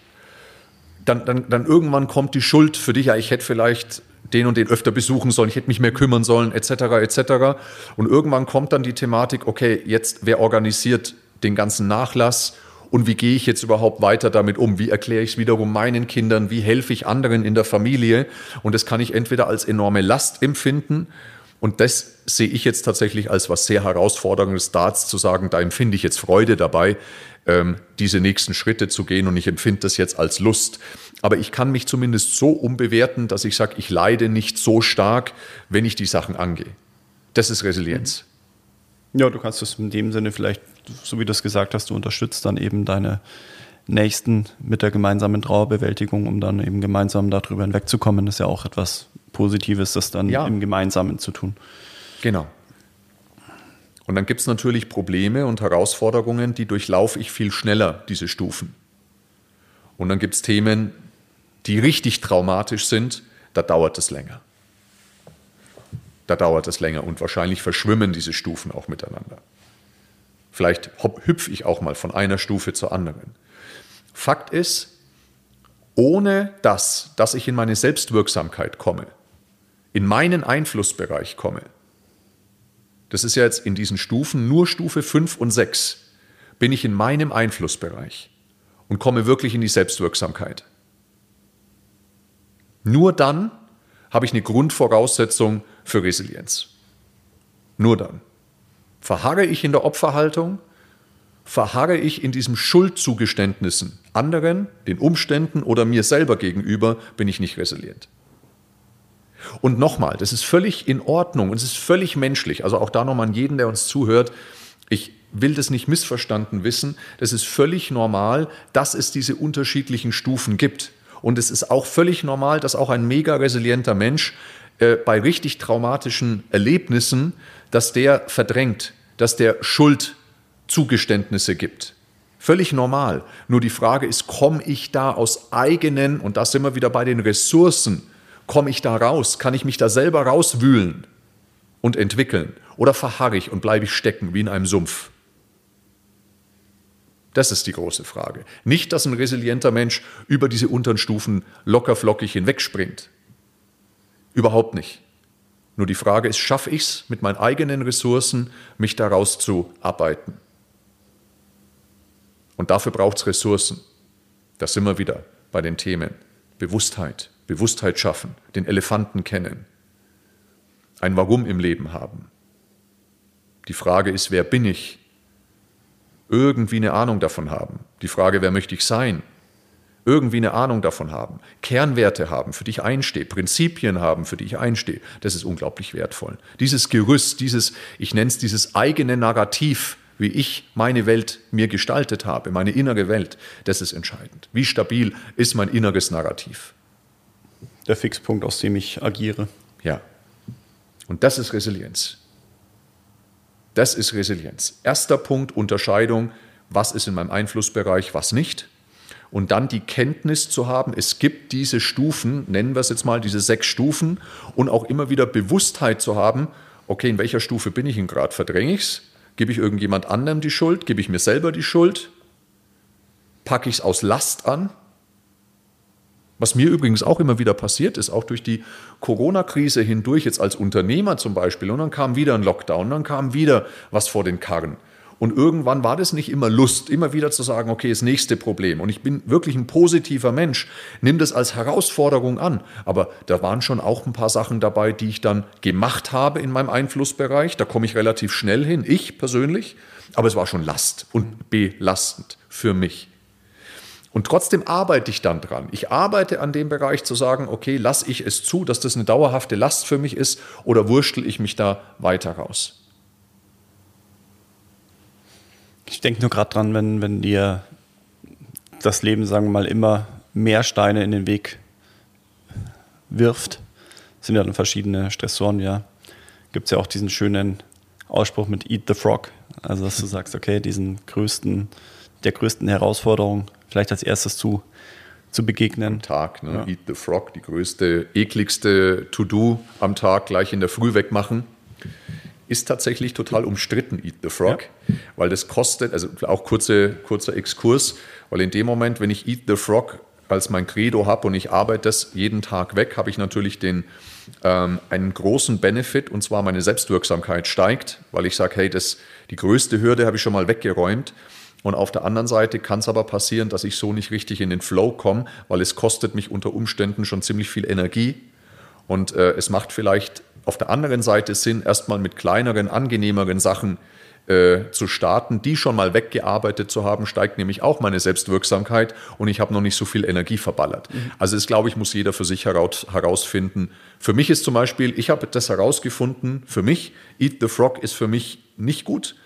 Speaker 1: dann, dann, dann irgendwann kommt die Schuld für dich, ja, ich hätte vielleicht den und den öfter besuchen sollen, ich hätte mich mehr kümmern sollen, etc., etc. Und irgendwann kommt dann die Thematik, okay, jetzt wer organisiert den ganzen Nachlass und wie gehe ich jetzt überhaupt weiter damit um? Wie erkläre ich es wiederum meinen Kindern? Wie helfe ich anderen in der Familie? Und das kann ich entweder als enorme Last empfinden und das sehe ich jetzt tatsächlich als was sehr herausforderndes, da zu sagen, da empfinde ich jetzt Freude dabei, ähm, diese nächsten Schritte zu gehen und ich empfinde das jetzt als Lust. Aber ich kann mich zumindest so umbewerten, dass ich sage, ich leide nicht so stark, wenn ich die Sachen angehe. Das ist Resilienz.
Speaker 2: Ja, du kannst es in dem Sinne vielleicht so wie du es gesagt hast, du unterstützt dann eben deine Nächsten mit der gemeinsamen Trauerbewältigung, um dann eben gemeinsam darüber hinwegzukommen, das ist ja auch etwas Positives, das dann ja. im Gemeinsamen zu tun.
Speaker 1: Genau. Und dann gibt es natürlich Probleme und Herausforderungen, die durchlaufe ich viel schneller, diese Stufen. Und dann gibt es Themen, die richtig traumatisch sind, da dauert es länger. Da dauert es länger und wahrscheinlich verschwimmen diese Stufen auch miteinander. Vielleicht hüpfe ich auch mal von einer Stufe zur anderen. Fakt ist, ohne das, dass ich in meine Selbstwirksamkeit komme, in meinen Einflussbereich komme, das ist ja jetzt in diesen Stufen nur Stufe 5 und 6, bin ich in meinem Einflussbereich und komme wirklich in die Selbstwirksamkeit. Nur dann habe ich eine Grundvoraussetzung für Resilienz. Nur dann. Verharre ich in der Opferhaltung? Verharre ich in diesen Schuldzugeständnissen anderen, den Umständen oder mir selber gegenüber, bin ich nicht resilient. Und nochmal, das ist völlig in Ordnung und es ist völlig menschlich. Also auch da nochmal an jeden, der uns zuhört. Ich will das nicht missverstanden wissen. Das ist völlig normal, dass es diese unterschiedlichen Stufen gibt. Und es ist auch völlig normal, dass auch ein mega resilienter Mensch äh, bei richtig traumatischen Erlebnissen dass der verdrängt, dass der Schuldzugeständnisse gibt. Völlig normal. Nur die Frage ist, komme ich da aus eigenen, und da sind wir wieder bei den Ressourcen, komme ich da raus? Kann ich mich da selber rauswühlen und entwickeln? Oder verharre ich und bleibe ich stecken wie in einem Sumpf? Das ist die große Frage. Nicht, dass ein resilienter Mensch über diese unteren Stufen lockerflockig hinwegspringt. Überhaupt nicht. Nur die Frage ist, schaffe ich es mit meinen eigenen Ressourcen, mich daraus zu arbeiten? Und dafür braucht es Ressourcen. Da sind wir wieder bei den Themen. Bewusstheit, Bewusstheit schaffen, den Elefanten kennen, ein Warum im Leben haben. Die Frage ist, wer bin ich? Irgendwie eine Ahnung davon haben. Die Frage, wer möchte ich sein? Irgendwie eine Ahnung davon haben, Kernwerte haben, für die ich einstehe, Prinzipien haben, für die ich einstehe, das ist unglaublich wertvoll. Dieses Gerüst, dieses, ich nenne es dieses eigene Narrativ, wie ich meine Welt mir gestaltet habe, meine innere Welt, das ist entscheidend. Wie stabil ist mein inneres Narrativ?
Speaker 2: Der Fixpunkt, aus dem ich agiere.
Speaker 1: Ja. Und das ist Resilienz. Das ist Resilienz. Erster Punkt, Unterscheidung, was ist in meinem Einflussbereich, was nicht und dann die Kenntnis zu haben, es gibt diese Stufen, nennen wir es jetzt mal, diese sechs Stufen und auch immer wieder Bewusstheit zu haben, okay, in welcher Stufe bin ich denn gerade? Verdränge ich es? Gebe ich irgendjemand anderem die Schuld? Gebe ich mir selber die Schuld? Packe ich es aus Last an? Was mir übrigens auch immer wieder passiert ist, auch durch die Corona-Krise hindurch, jetzt als Unternehmer zum Beispiel, und dann kam wieder ein Lockdown, dann kam wieder was vor den Karren. Und irgendwann war das nicht immer Lust, immer wieder zu sagen, okay, das nächste Problem. Und ich bin wirklich ein positiver Mensch, nimm das als Herausforderung an. Aber da waren schon auch ein paar Sachen dabei, die ich dann gemacht habe in meinem Einflussbereich. Da komme ich relativ schnell hin, ich persönlich. Aber es war schon Last und belastend für mich. Und trotzdem arbeite ich dann dran. Ich arbeite an dem Bereich zu sagen, okay, lasse ich es zu, dass das eine dauerhafte Last für mich ist oder wurschtel ich mich da weiter raus?
Speaker 2: Ich denke nur gerade dran, wenn, wenn dir das Leben, sagen wir mal, immer mehr Steine in den Weg wirft, sind ja dann verschiedene Stressoren, ja. Gibt es ja auch diesen schönen Ausspruch mit Eat the Frog. Also dass du sagst, okay, diesen größten, der größten Herausforderung vielleicht als erstes zu, zu begegnen.
Speaker 1: Am Tag, ne? ja. Eat the Frog, die größte, ekligste To-Do am Tag gleich in der Früh wegmachen. Ist tatsächlich total umstritten, Eat the Frog, ja. weil das kostet, also auch kurze, kurzer Exkurs, weil in dem Moment, wenn ich Eat the Frog als mein Credo habe und ich arbeite das jeden Tag weg, habe ich natürlich den, ähm, einen großen Benefit und zwar meine Selbstwirksamkeit steigt, weil ich sage, hey, das, die größte Hürde habe ich schon mal weggeräumt und auf der anderen Seite kann es aber passieren, dass ich so nicht richtig in den Flow komme, weil es kostet mich unter Umständen schon ziemlich viel Energie. Und äh, es macht vielleicht auf der anderen Seite Sinn, erstmal mit kleineren, angenehmeren Sachen äh, zu starten, die schon mal weggearbeitet zu haben, steigt nämlich auch meine Selbstwirksamkeit und ich habe noch nicht so viel Energie verballert. Mhm. Also es glaube ich, muss jeder für sich heraus, herausfinden. Für mich ist zum Beispiel, ich habe das herausgefunden, für mich, Eat the Frog ist für mich nicht gut.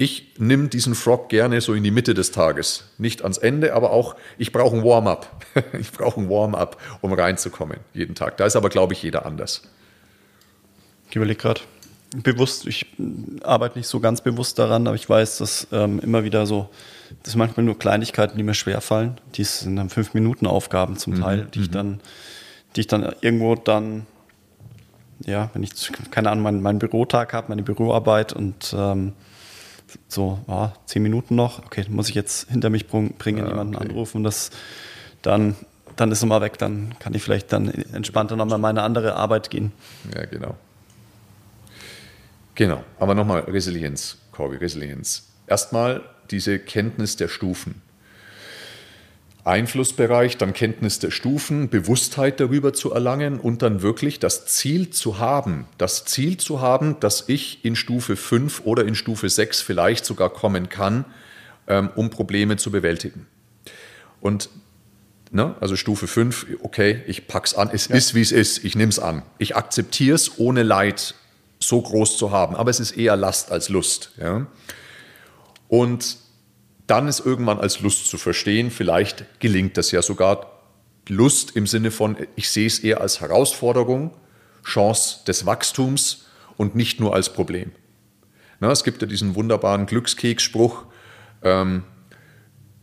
Speaker 1: Ich nehme diesen Frog gerne so in die Mitte des Tages. Nicht ans Ende, aber auch, ich brauche ein Warm-up. ich brauche ein Warm-up, um reinzukommen jeden Tag. Da ist aber, glaube ich, jeder anders.
Speaker 2: Ich überlege gerade bewusst, ich arbeite nicht so ganz bewusst daran, aber ich weiß, dass ähm, immer wieder so, das sind manchmal nur Kleinigkeiten, die mir schwerfallen. Die sind dann fünf Minuten Aufgaben zum mhm. Teil, die ich mhm. dann, die ich dann irgendwo dann, ja, wenn ich keine Ahnung, meinen mein Bürotag habe, meine Büroarbeit und ähm, so, oh, zehn Minuten noch, okay, muss ich jetzt hinter mich bringen, ja, jemanden okay. anrufen, das dann, dann ist es mal weg, dann kann ich vielleicht dann entspannter nochmal meine andere Arbeit gehen.
Speaker 1: Ja, genau. Genau, aber nochmal Resilienz, Corby, Resilienz. Erstmal diese Kenntnis der Stufen. Einflussbereich, dann Kenntnis der Stufen, Bewusstheit darüber zu erlangen und dann wirklich das Ziel zu haben, das Ziel zu haben, dass ich in Stufe 5 oder in Stufe 6 vielleicht sogar kommen kann, ähm, um Probleme zu bewältigen. Und ne, also Stufe 5, okay, ich pack's an, es ja. ist wie es ist, ich nehme es an. Ich akzeptiere es ohne Leid so groß zu haben, aber es ist eher Last als Lust. Ja? Und dann ist irgendwann als Lust zu verstehen. Vielleicht gelingt das ja sogar. Lust im Sinne von, ich sehe es eher als Herausforderung, Chance des Wachstums und nicht nur als Problem. Na, es gibt ja diesen wunderbaren Glückskeksspruch, ähm,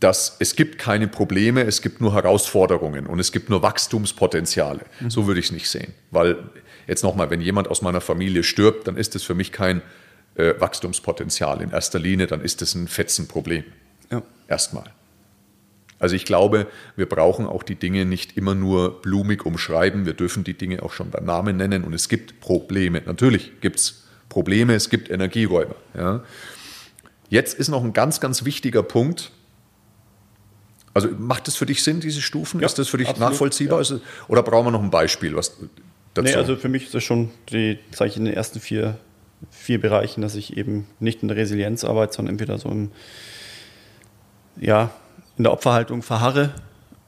Speaker 1: dass es gibt keine Probleme, es gibt nur Herausforderungen und es gibt nur Wachstumspotenziale. Mhm. So würde ich es nicht sehen. Weil jetzt nochmal, wenn jemand aus meiner Familie stirbt, dann ist es für mich kein äh, Wachstumspotenzial in erster Linie, dann ist es ein Fetzenproblem. Ja. Erstmal. Also ich glaube, wir brauchen auch die Dinge nicht immer nur blumig umschreiben. Wir dürfen die Dinge auch schon beim Namen nennen. Und es gibt Probleme. Natürlich gibt es Probleme, es gibt Energieräume. Ja. Jetzt ist noch ein ganz, ganz wichtiger Punkt. Also macht das für dich Sinn, diese Stufen? Ja, ist das für dich absolut, nachvollziehbar? Ja. Oder brauchen wir noch ein Beispiel was
Speaker 2: dazu? Nee, also für mich ist das schon die, ich, in den ersten vier, vier Bereichen, dass ich eben nicht in der Resilienz arbeite, sondern entweder so im ja, in der Opferhaltung verharre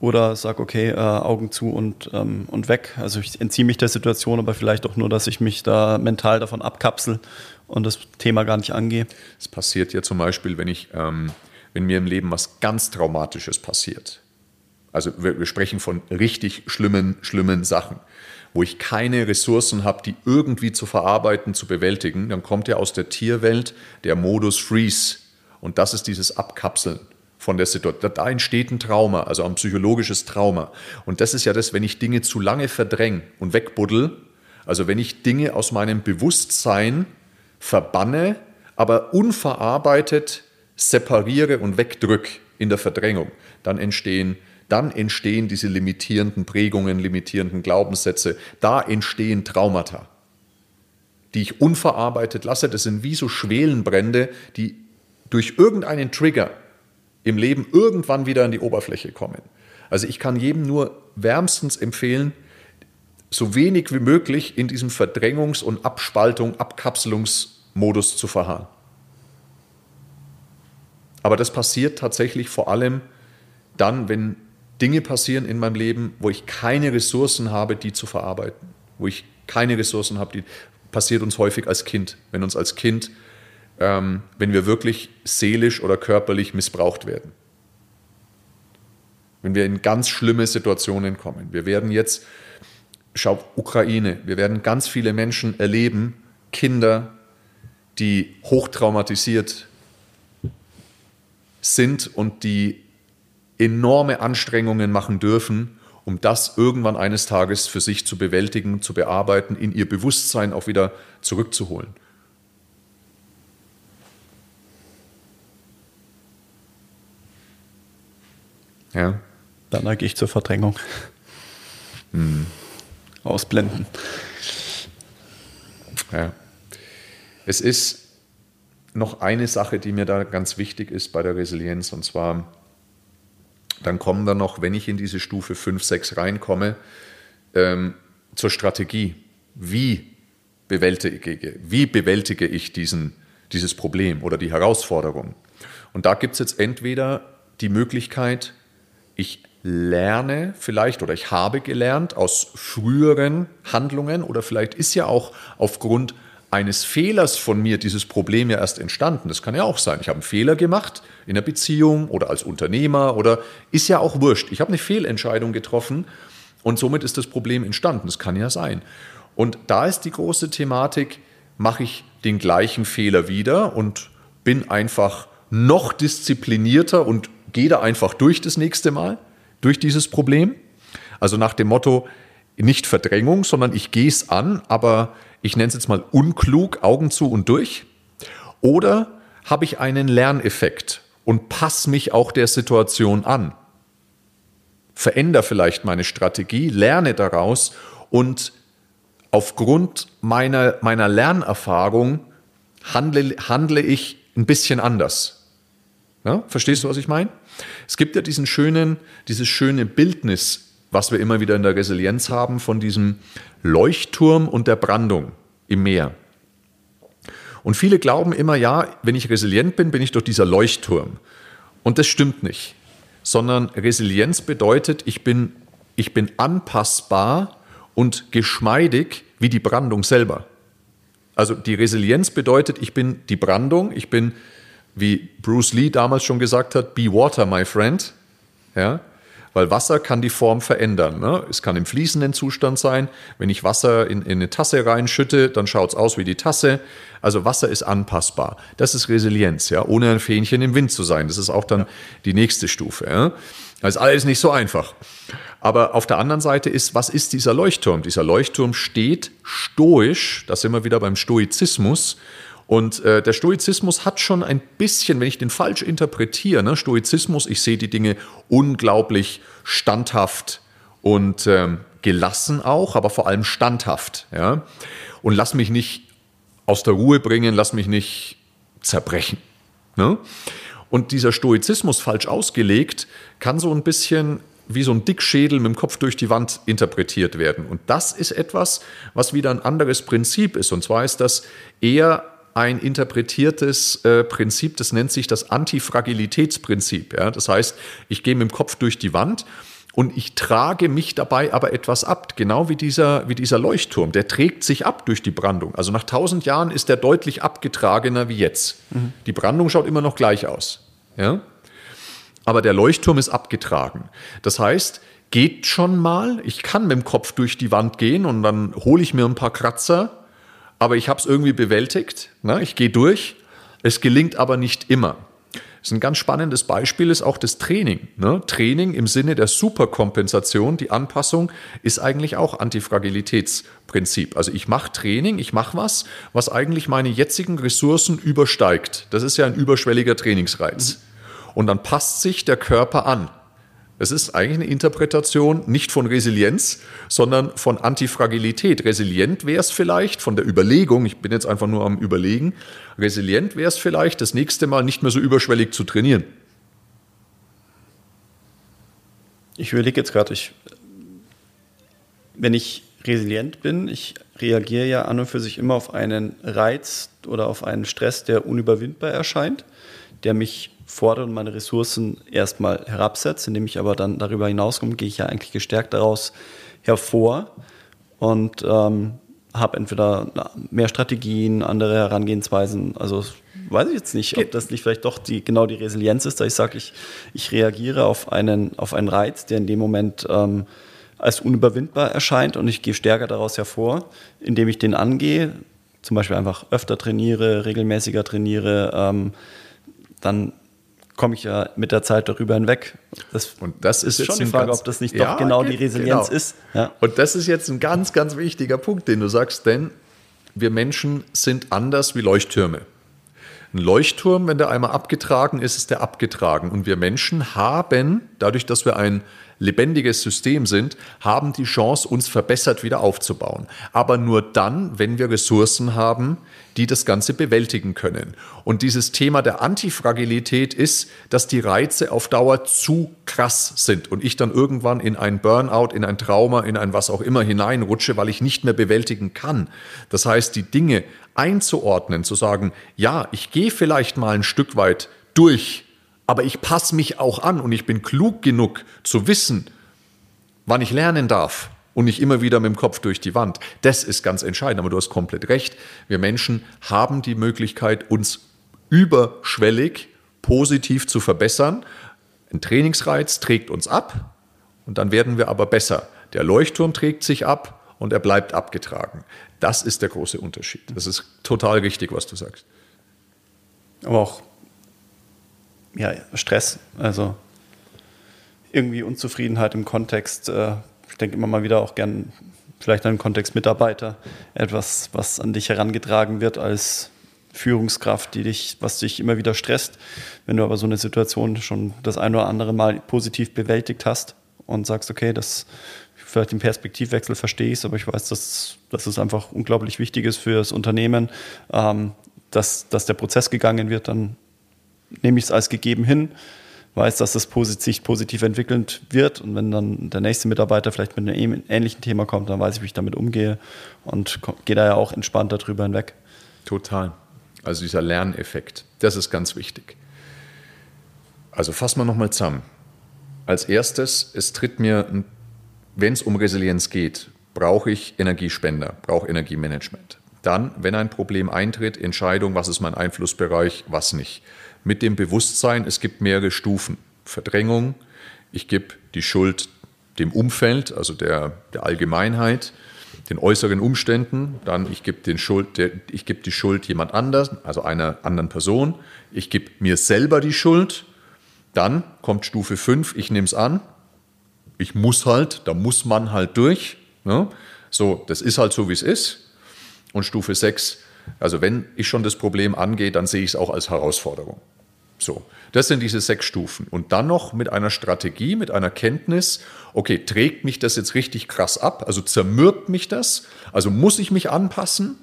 Speaker 2: oder sage, okay, äh, Augen zu und, ähm, und weg. Also ich entziehe mich der Situation, aber vielleicht auch nur, dass ich mich da mental davon abkapsel und das Thema gar nicht angehe.
Speaker 1: Es passiert ja zum Beispiel, wenn ich, ähm, wenn mir im Leben was ganz Traumatisches passiert. Also wir, wir sprechen von richtig schlimmen, schlimmen Sachen, wo ich keine Ressourcen habe, die irgendwie zu verarbeiten, zu bewältigen, dann kommt ja aus der Tierwelt der Modus Freeze. Und das ist dieses Abkapseln von der Situation. Da entsteht ein Trauma, also ein psychologisches Trauma. Und das ist ja das, wenn ich Dinge zu lange verdränge und wegbuddel, also wenn ich Dinge aus meinem Bewusstsein verbanne, aber unverarbeitet separiere und wegdrücke in der Verdrängung, dann entstehen dann entstehen diese limitierenden Prägungen, limitierenden Glaubenssätze, da entstehen Traumata, die ich unverarbeitet lasse. Das sind wie so Schwelenbrände, die durch irgendeinen Trigger im Leben irgendwann wieder an die Oberfläche kommen. Also ich kann jedem nur wärmstens empfehlen, so wenig wie möglich in diesem Verdrängungs- und Abspaltung, Abkapselungsmodus zu verharren. Aber das passiert tatsächlich vor allem dann, wenn Dinge passieren in meinem Leben, wo ich keine Ressourcen habe, die zu verarbeiten, wo ich keine Ressourcen habe, die passiert uns häufig als Kind, wenn uns als Kind, ähm, wenn wir wirklich seelisch oder körperlich missbraucht werden. Wenn wir in ganz schlimme Situationen kommen. Wir werden jetzt, schau, Ukraine, wir werden ganz viele Menschen erleben, Kinder, die hochtraumatisiert sind und die enorme Anstrengungen machen dürfen, um das irgendwann eines Tages für sich zu bewältigen, zu bearbeiten, in ihr Bewusstsein auch wieder zurückzuholen.
Speaker 2: Ja. Dann neige ich zur Verdrängung. Hm. Ausblenden.
Speaker 1: Ja. Es ist noch eine Sache, die mir da ganz wichtig ist bei der Resilienz, und zwar dann kommen wir noch, wenn ich in diese Stufe 5, 6 reinkomme, ähm, zur Strategie. Wie bewältige, wie bewältige ich diesen, dieses Problem oder die Herausforderung? Und da gibt es jetzt entweder die Möglichkeit, ich lerne vielleicht oder ich habe gelernt aus früheren Handlungen oder vielleicht ist ja auch aufgrund eines Fehlers von mir dieses Problem ja erst entstanden. Das kann ja auch sein. Ich habe einen Fehler gemacht in der Beziehung oder als Unternehmer oder ist ja auch wurscht. Ich habe eine Fehlentscheidung getroffen und somit ist das Problem entstanden. Das kann ja sein. Und da ist die große Thematik, mache ich den gleichen Fehler wieder und bin einfach noch disziplinierter und gehe da einfach durch das nächste Mal, durch dieses Problem. Also nach dem Motto, nicht Verdrängung, sondern ich gehe es an, aber ich nenne es jetzt mal unklug, Augen zu und durch? Oder habe ich einen Lerneffekt und passe mich auch der Situation an? Verändere vielleicht meine Strategie, lerne daraus und aufgrund meiner, meiner Lernerfahrung handle, handle ich ein bisschen anders. Ja, verstehst du, was ich meine? Es gibt ja diesen schönen, dieses schöne Bildnis was wir immer wieder in der Resilienz haben, von diesem Leuchtturm und der Brandung im Meer. Und viele glauben immer, ja, wenn ich resilient bin, bin ich doch dieser Leuchtturm. Und das stimmt nicht, sondern Resilienz bedeutet, ich bin, ich bin anpassbar und geschmeidig wie die Brandung selber. Also die Resilienz bedeutet, ich bin die Brandung, ich bin, wie Bruce Lee damals schon gesagt hat, be water, my friend. Ja? weil Wasser kann die Form verändern. Ne? Es kann im fließenden Zustand sein. Wenn ich Wasser in, in eine Tasse reinschütte, dann schaut es aus wie die Tasse. Also Wasser ist anpassbar. Das ist Resilienz, ja, ohne ein Fähnchen im Wind zu sein. Das ist auch dann die nächste Stufe. Ja? Das ist alles nicht so einfach. Aber auf der anderen Seite ist, was ist dieser Leuchtturm? Dieser Leuchtturm steht stoisch, das sind wir wieder beim Stoizismus, und äh, der Stoizismus hat schon ein bisschen, wenn ich den falsch interpretiere, ne, Stoizismus, ich sehe die Dinge unglaublich standhaft und ähm, gelassen auch, aber vor allem standhaft. Ja? Und lass mich nicht aus der Ruhe bringen, lass mich nicht zerbrechen. Ne? Und dieser Stoizismus falsch ausgelegt kann so ein bisschen wie so ein Dickschädel mit dem Kopf durch die Wand interpretiert werden. Und das ist etwas, was wieder ein anderes Prinzip ist. Und zwar ist das eher ein interpretiertes äh, Prinzip, das nennt sich das Antifragilitätsprinzip. Ja? Das heißt, ich gehe mit dem Kopf durch die Wand und ich trage mich dabei aber etwas ab, genau wie dieser, wie dieser Leuchtturm. Der trägt sich ab durch die Brandung. Also nach tausend Jahren ist der deutlich abgetragener wie jetzt. Mhm. Die Brandung schaut immer noch gleich aus. Ja? Aber der Leuchtturm ist abgetragen. Das heißt, geht schon mal, ich kann mit dem Kopf durch die Wand gehen und dann hole ich mir ein paar Kratzer aber ich habe es irgendwie bewältigt. Ne? Ich gehe durch. Es gelingt aber nicht immer. Das ist ein ganz spannendes Beispiel ist auch das Training. Ne? Training im Sinne der Superkompensation, die Anpassung, ist eigentlich auch Antifragilitätsprinzip. Also ich mache Training, ich mache was, was eigentlich meine jetzigen Ressourcen übersteigt. Das ist ja ein überschwelliger Trainingsreiz. Und dann passt sich der Körper an. Es ist eigentlich eine Interpretation nicht von Resilienz, sondern von Antifragilität. Resilient wäre es vielleicht von der Überlegung, ich bin jetzt einfach nur am Überlegen, resilient wäre es vielleicht, das nächste Mal nicht mehr so überschwellig zu trainieren.
Speaker 2: Ich überlege jetzt gerade, wenn ich resilient bin, ich reagiere ja an und für sich immer auf einen Reiz oder auf einen Stress, der unüberwindbar erscheint, der mich fordert und meine Ressourcen erstmal herabsetzt, indem ich aber dann darüber hinauskomme, gehe ich ja eigentlich gestärkt daraus hervor und ähm, habe entweder mehr Strategien, andere Herangehensweisen, also weiß ich jetzt nicht, ob das nicht vielleicht doch die, genau die Resilienz ist, da ich sage, ich, ich reagiere auf einen, auf einen Reiz, der in dem Moment ähm, als unüberwindbar erscheint und ich gehe stärker daraus hervor, indem ich den angehe, zum Beispiel einfach öfter trainiere, regelmäßiger trainiere, ähm, dann komme ich ja mit der Zeit darüber hinweg.
Speaker 1: Das und das ist, ist
Speaker 2: schon die Frage, ob das nicht ja, doch genau die Resilienz genau. ist.
Speaker 1: Ja. Und das ist jetzt ein ganz, ganz wichtiger Punkt, den du sagst, denn wir Menschen sind anders wie Leuchttürme. Ein Leuchtturm, wenn der einmal abgetragen ist, ist der abgetragen. Und wir Menschen haben, dadurch, dass wir ein lebendiges System sind, haben die Chance, uns verbessert wieder aufzubauen. Aber nur dann, wenn wir Ressourcen haben, die das Ganze bewältigen können. Und dieses Thema der Antifragilität ist, dass die Reize auf Dauer zu krass sind und ich dann irgendwann in ein Burnout, in ein Trauma, in ein was auch immer hineinrutsche, weil ich nicht mehr bewältigen kann. Das heißt, die Dinge einzuordnen, zu sagen, ja, ich gehe vielleicht mal ein Stück weit durch aber ich passe mich auch an und ich bin klug genug zu wissen, wann ich lernen darf und nicht immer wieder mit dem Kopf durch die Wand. Das ist ganz entscheidend. Aber du hast komplett recht. Wir Menschen haben die Möglichkeit, uns überschwellig positiv zu verbessern. Ein Trainingsreiz trägt uns ab und dann werden wir aber besser. Der Leuchtturm trägt sich ab und er bleibt abgetragen. Das ist der große Unterschied. Das ist total richtig, was du sagst.
Speaker 2: Aber auch ja, Stress, also irgendwie Unzufriedenheit im Kontext. Äh, ich denke immer mal wieder auch gern, vielleicht im Kontext Mitarbeiter, etwas, was an dich herangetragen wird als Führungskraft, die dich, was dich immer wieder stresst. Wenn du aber so eine Situation schon das ein oder andere Mal positiv bewältigt hast und sagst, okay, das vielleicht den Perspektivwechsel verstehe ich aber ich weiß, dass, dass es einfach unglaublich wichtig ist für das Unternehmen, ähm, dass, dass der Prozess gegangen wird, dann nehme ich es als gegeben hin, weiß, dass das sich positiv entwickeln wird und wenn dann der nächste Mitarbeiter vielleicht mit einem ähnlichen Thema kommt, dann weiß ich, wie ich damit umgehe und gehe da ja auch entspannt darüber hinweg.
Speaker 1: Total. Also dieser Lerneffekt, das ist ganz wichtig. Also fassen wir nochmal zusammen. Als erstes, es tritt mir, wenn es um Resilienz geht, brauche ich Energiespender, brauche Energiemanagement. Dann, wenn ein Problem eintritt, Entscheidung, was ist mein Einflussbereich, was nicht mit dem Bewusstsein, es gibt mehrere Stufen. Verdrängung, ich gebe die Schuld dem Umfeld, also der, der Allgemeinheit, den äußeren Umständen, dann ich gebe gebe die Schuld jemand anders, also einer anderen Person, ich gebe mir selber die Schuld, dann kommt Stufe 5, ich nehme es an, ich muss halt, da muss man halt durch. Ne? So, das ist halt so, wie es ist. Und Stufe 6, also wenn ich schon das Problem angehe, dann sehe ich es auch als Herausforderung. So, das sind diese sechs Stufen. Und dann noch mit einer Strategie, mit einer Kenntnis, okay, trägt mich das jetzt richtig krass ab? Also zermürbt mich das? Also muss ich mich anpassen?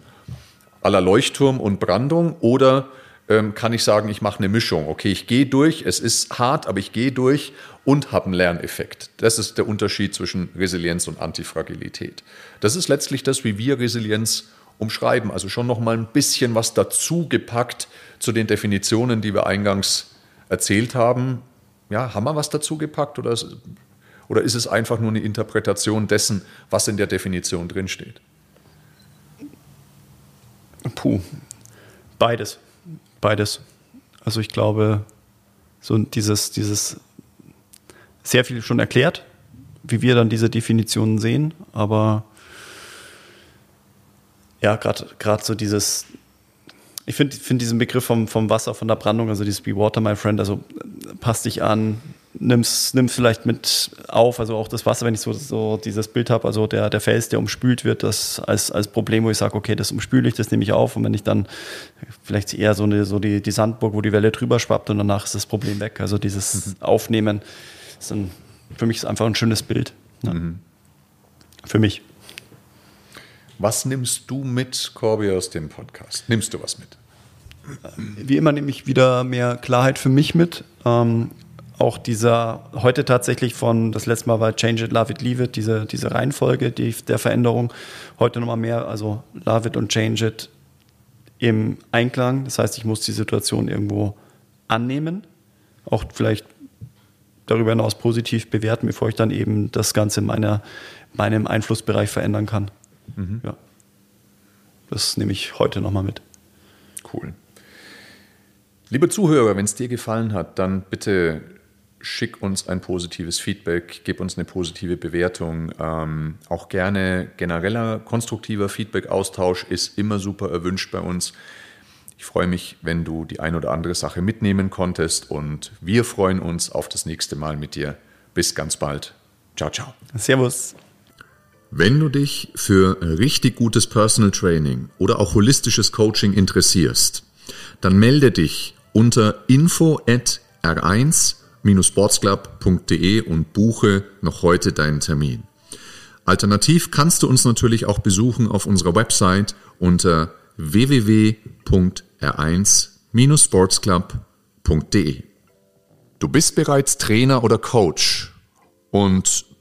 Speaker 1: aller Leuchtturm und Brandung oder ähm, kann ich sagen, ich mache eine Mischung. Okay, ich gehe durch, es ist hart, aber ich gehe durch und habe einen Lerneffekt. Das ist der Unterschied zwischen Resilienz und Antifragilität. Das ist letztlich das, wie wir Resilienz umschreiben. Also schon noch mal ein bisschen was dazu gepackt zu den Definitionen, die wir eingangs erzählt haben. Ja, haben wir was dazu gepackt oder ist, oder ist es einfach nur eine Interpretation dessen, was in der Definition drinsteht?
Speaker 2: Puh, beides. Beides. Also ich glaube, so dieses, dieses sehr viel schon erklärt, wie wir dann diese Definitionen sehen, aber ja, gerade so dieses, ich finde find diesen Begriff vom, vom Wasser, von der Brandung, also dieses Be Water, my friend, also passt dich an, nimm's, nimm's vielleicht mit auf, also auch das Wasser, wenn ich so, so dieses Bild habe, also der, der Fels, der umspült wird, das als, als Problem, wo ich sage, okay, das umspüle ich, das nehme ich auf und wenn ich dann vielleicht eher so, eine, so die, die Sandburg, wo die Welle drüber schwappt und danach ist das Problem weg, also dieses mhm. Aufnehmen ist ein für mich ist einfach ein schönes Bild. Ne? Mhm. Für mich.
Speaker 1: Was nimmst du mit, Corby, aus dem Podcast? Nimmst du was mit?
Speaker 2: Wie immer nehme ich wieder mehr Klarheit für mich mit. Ähm, auch dieser, heute tatsächlich von, das letzte Mal war Change it, Love it, Leave it, diese, diese Reihenfolge die, der Veränderung. Heute nochmal mehr, also Love it und Change it im Einklang. Das heißt, ich muss die Situation irgendwo annehmen, auch vielleicht darüber hinaus positiv bewerten, bevor ich dann eben das Ganze in meiner, meinem Einflussbereich verändern kann. Mhm. Ja. Das nehme ich heute nochmal mit.
Speaker 1: Cool. Liebe Zuhörer, wenn es dir gefallen hat, dann bitte schick uns ein positives Feedback, gib uns eine positive Bewertung. Ähm, auch gerne genereller konstruktiver Feedback-Austausch ist immer super erwünscht bei uns. Ich freue mich, wenn du die ein oder andere Sache mitnehmen konntest und wir freuen uns auf das nächste Mal mit dir. Bis ganz bald. Ciao, ciao.
Speaker 2: Servus.
Speaker 1: Wenn du dich für richtig gutes Personal Training oder auch holistisches Coaching interessierst, dann melde dich unter info at r1-sportsclub.de und buche noch heute deinen Termin. Alternativ kannst du uns natürlich auch besuchen auf unserer Website unter www.r1-sportsclub.de. Du bist bereits Trainer oder Coach und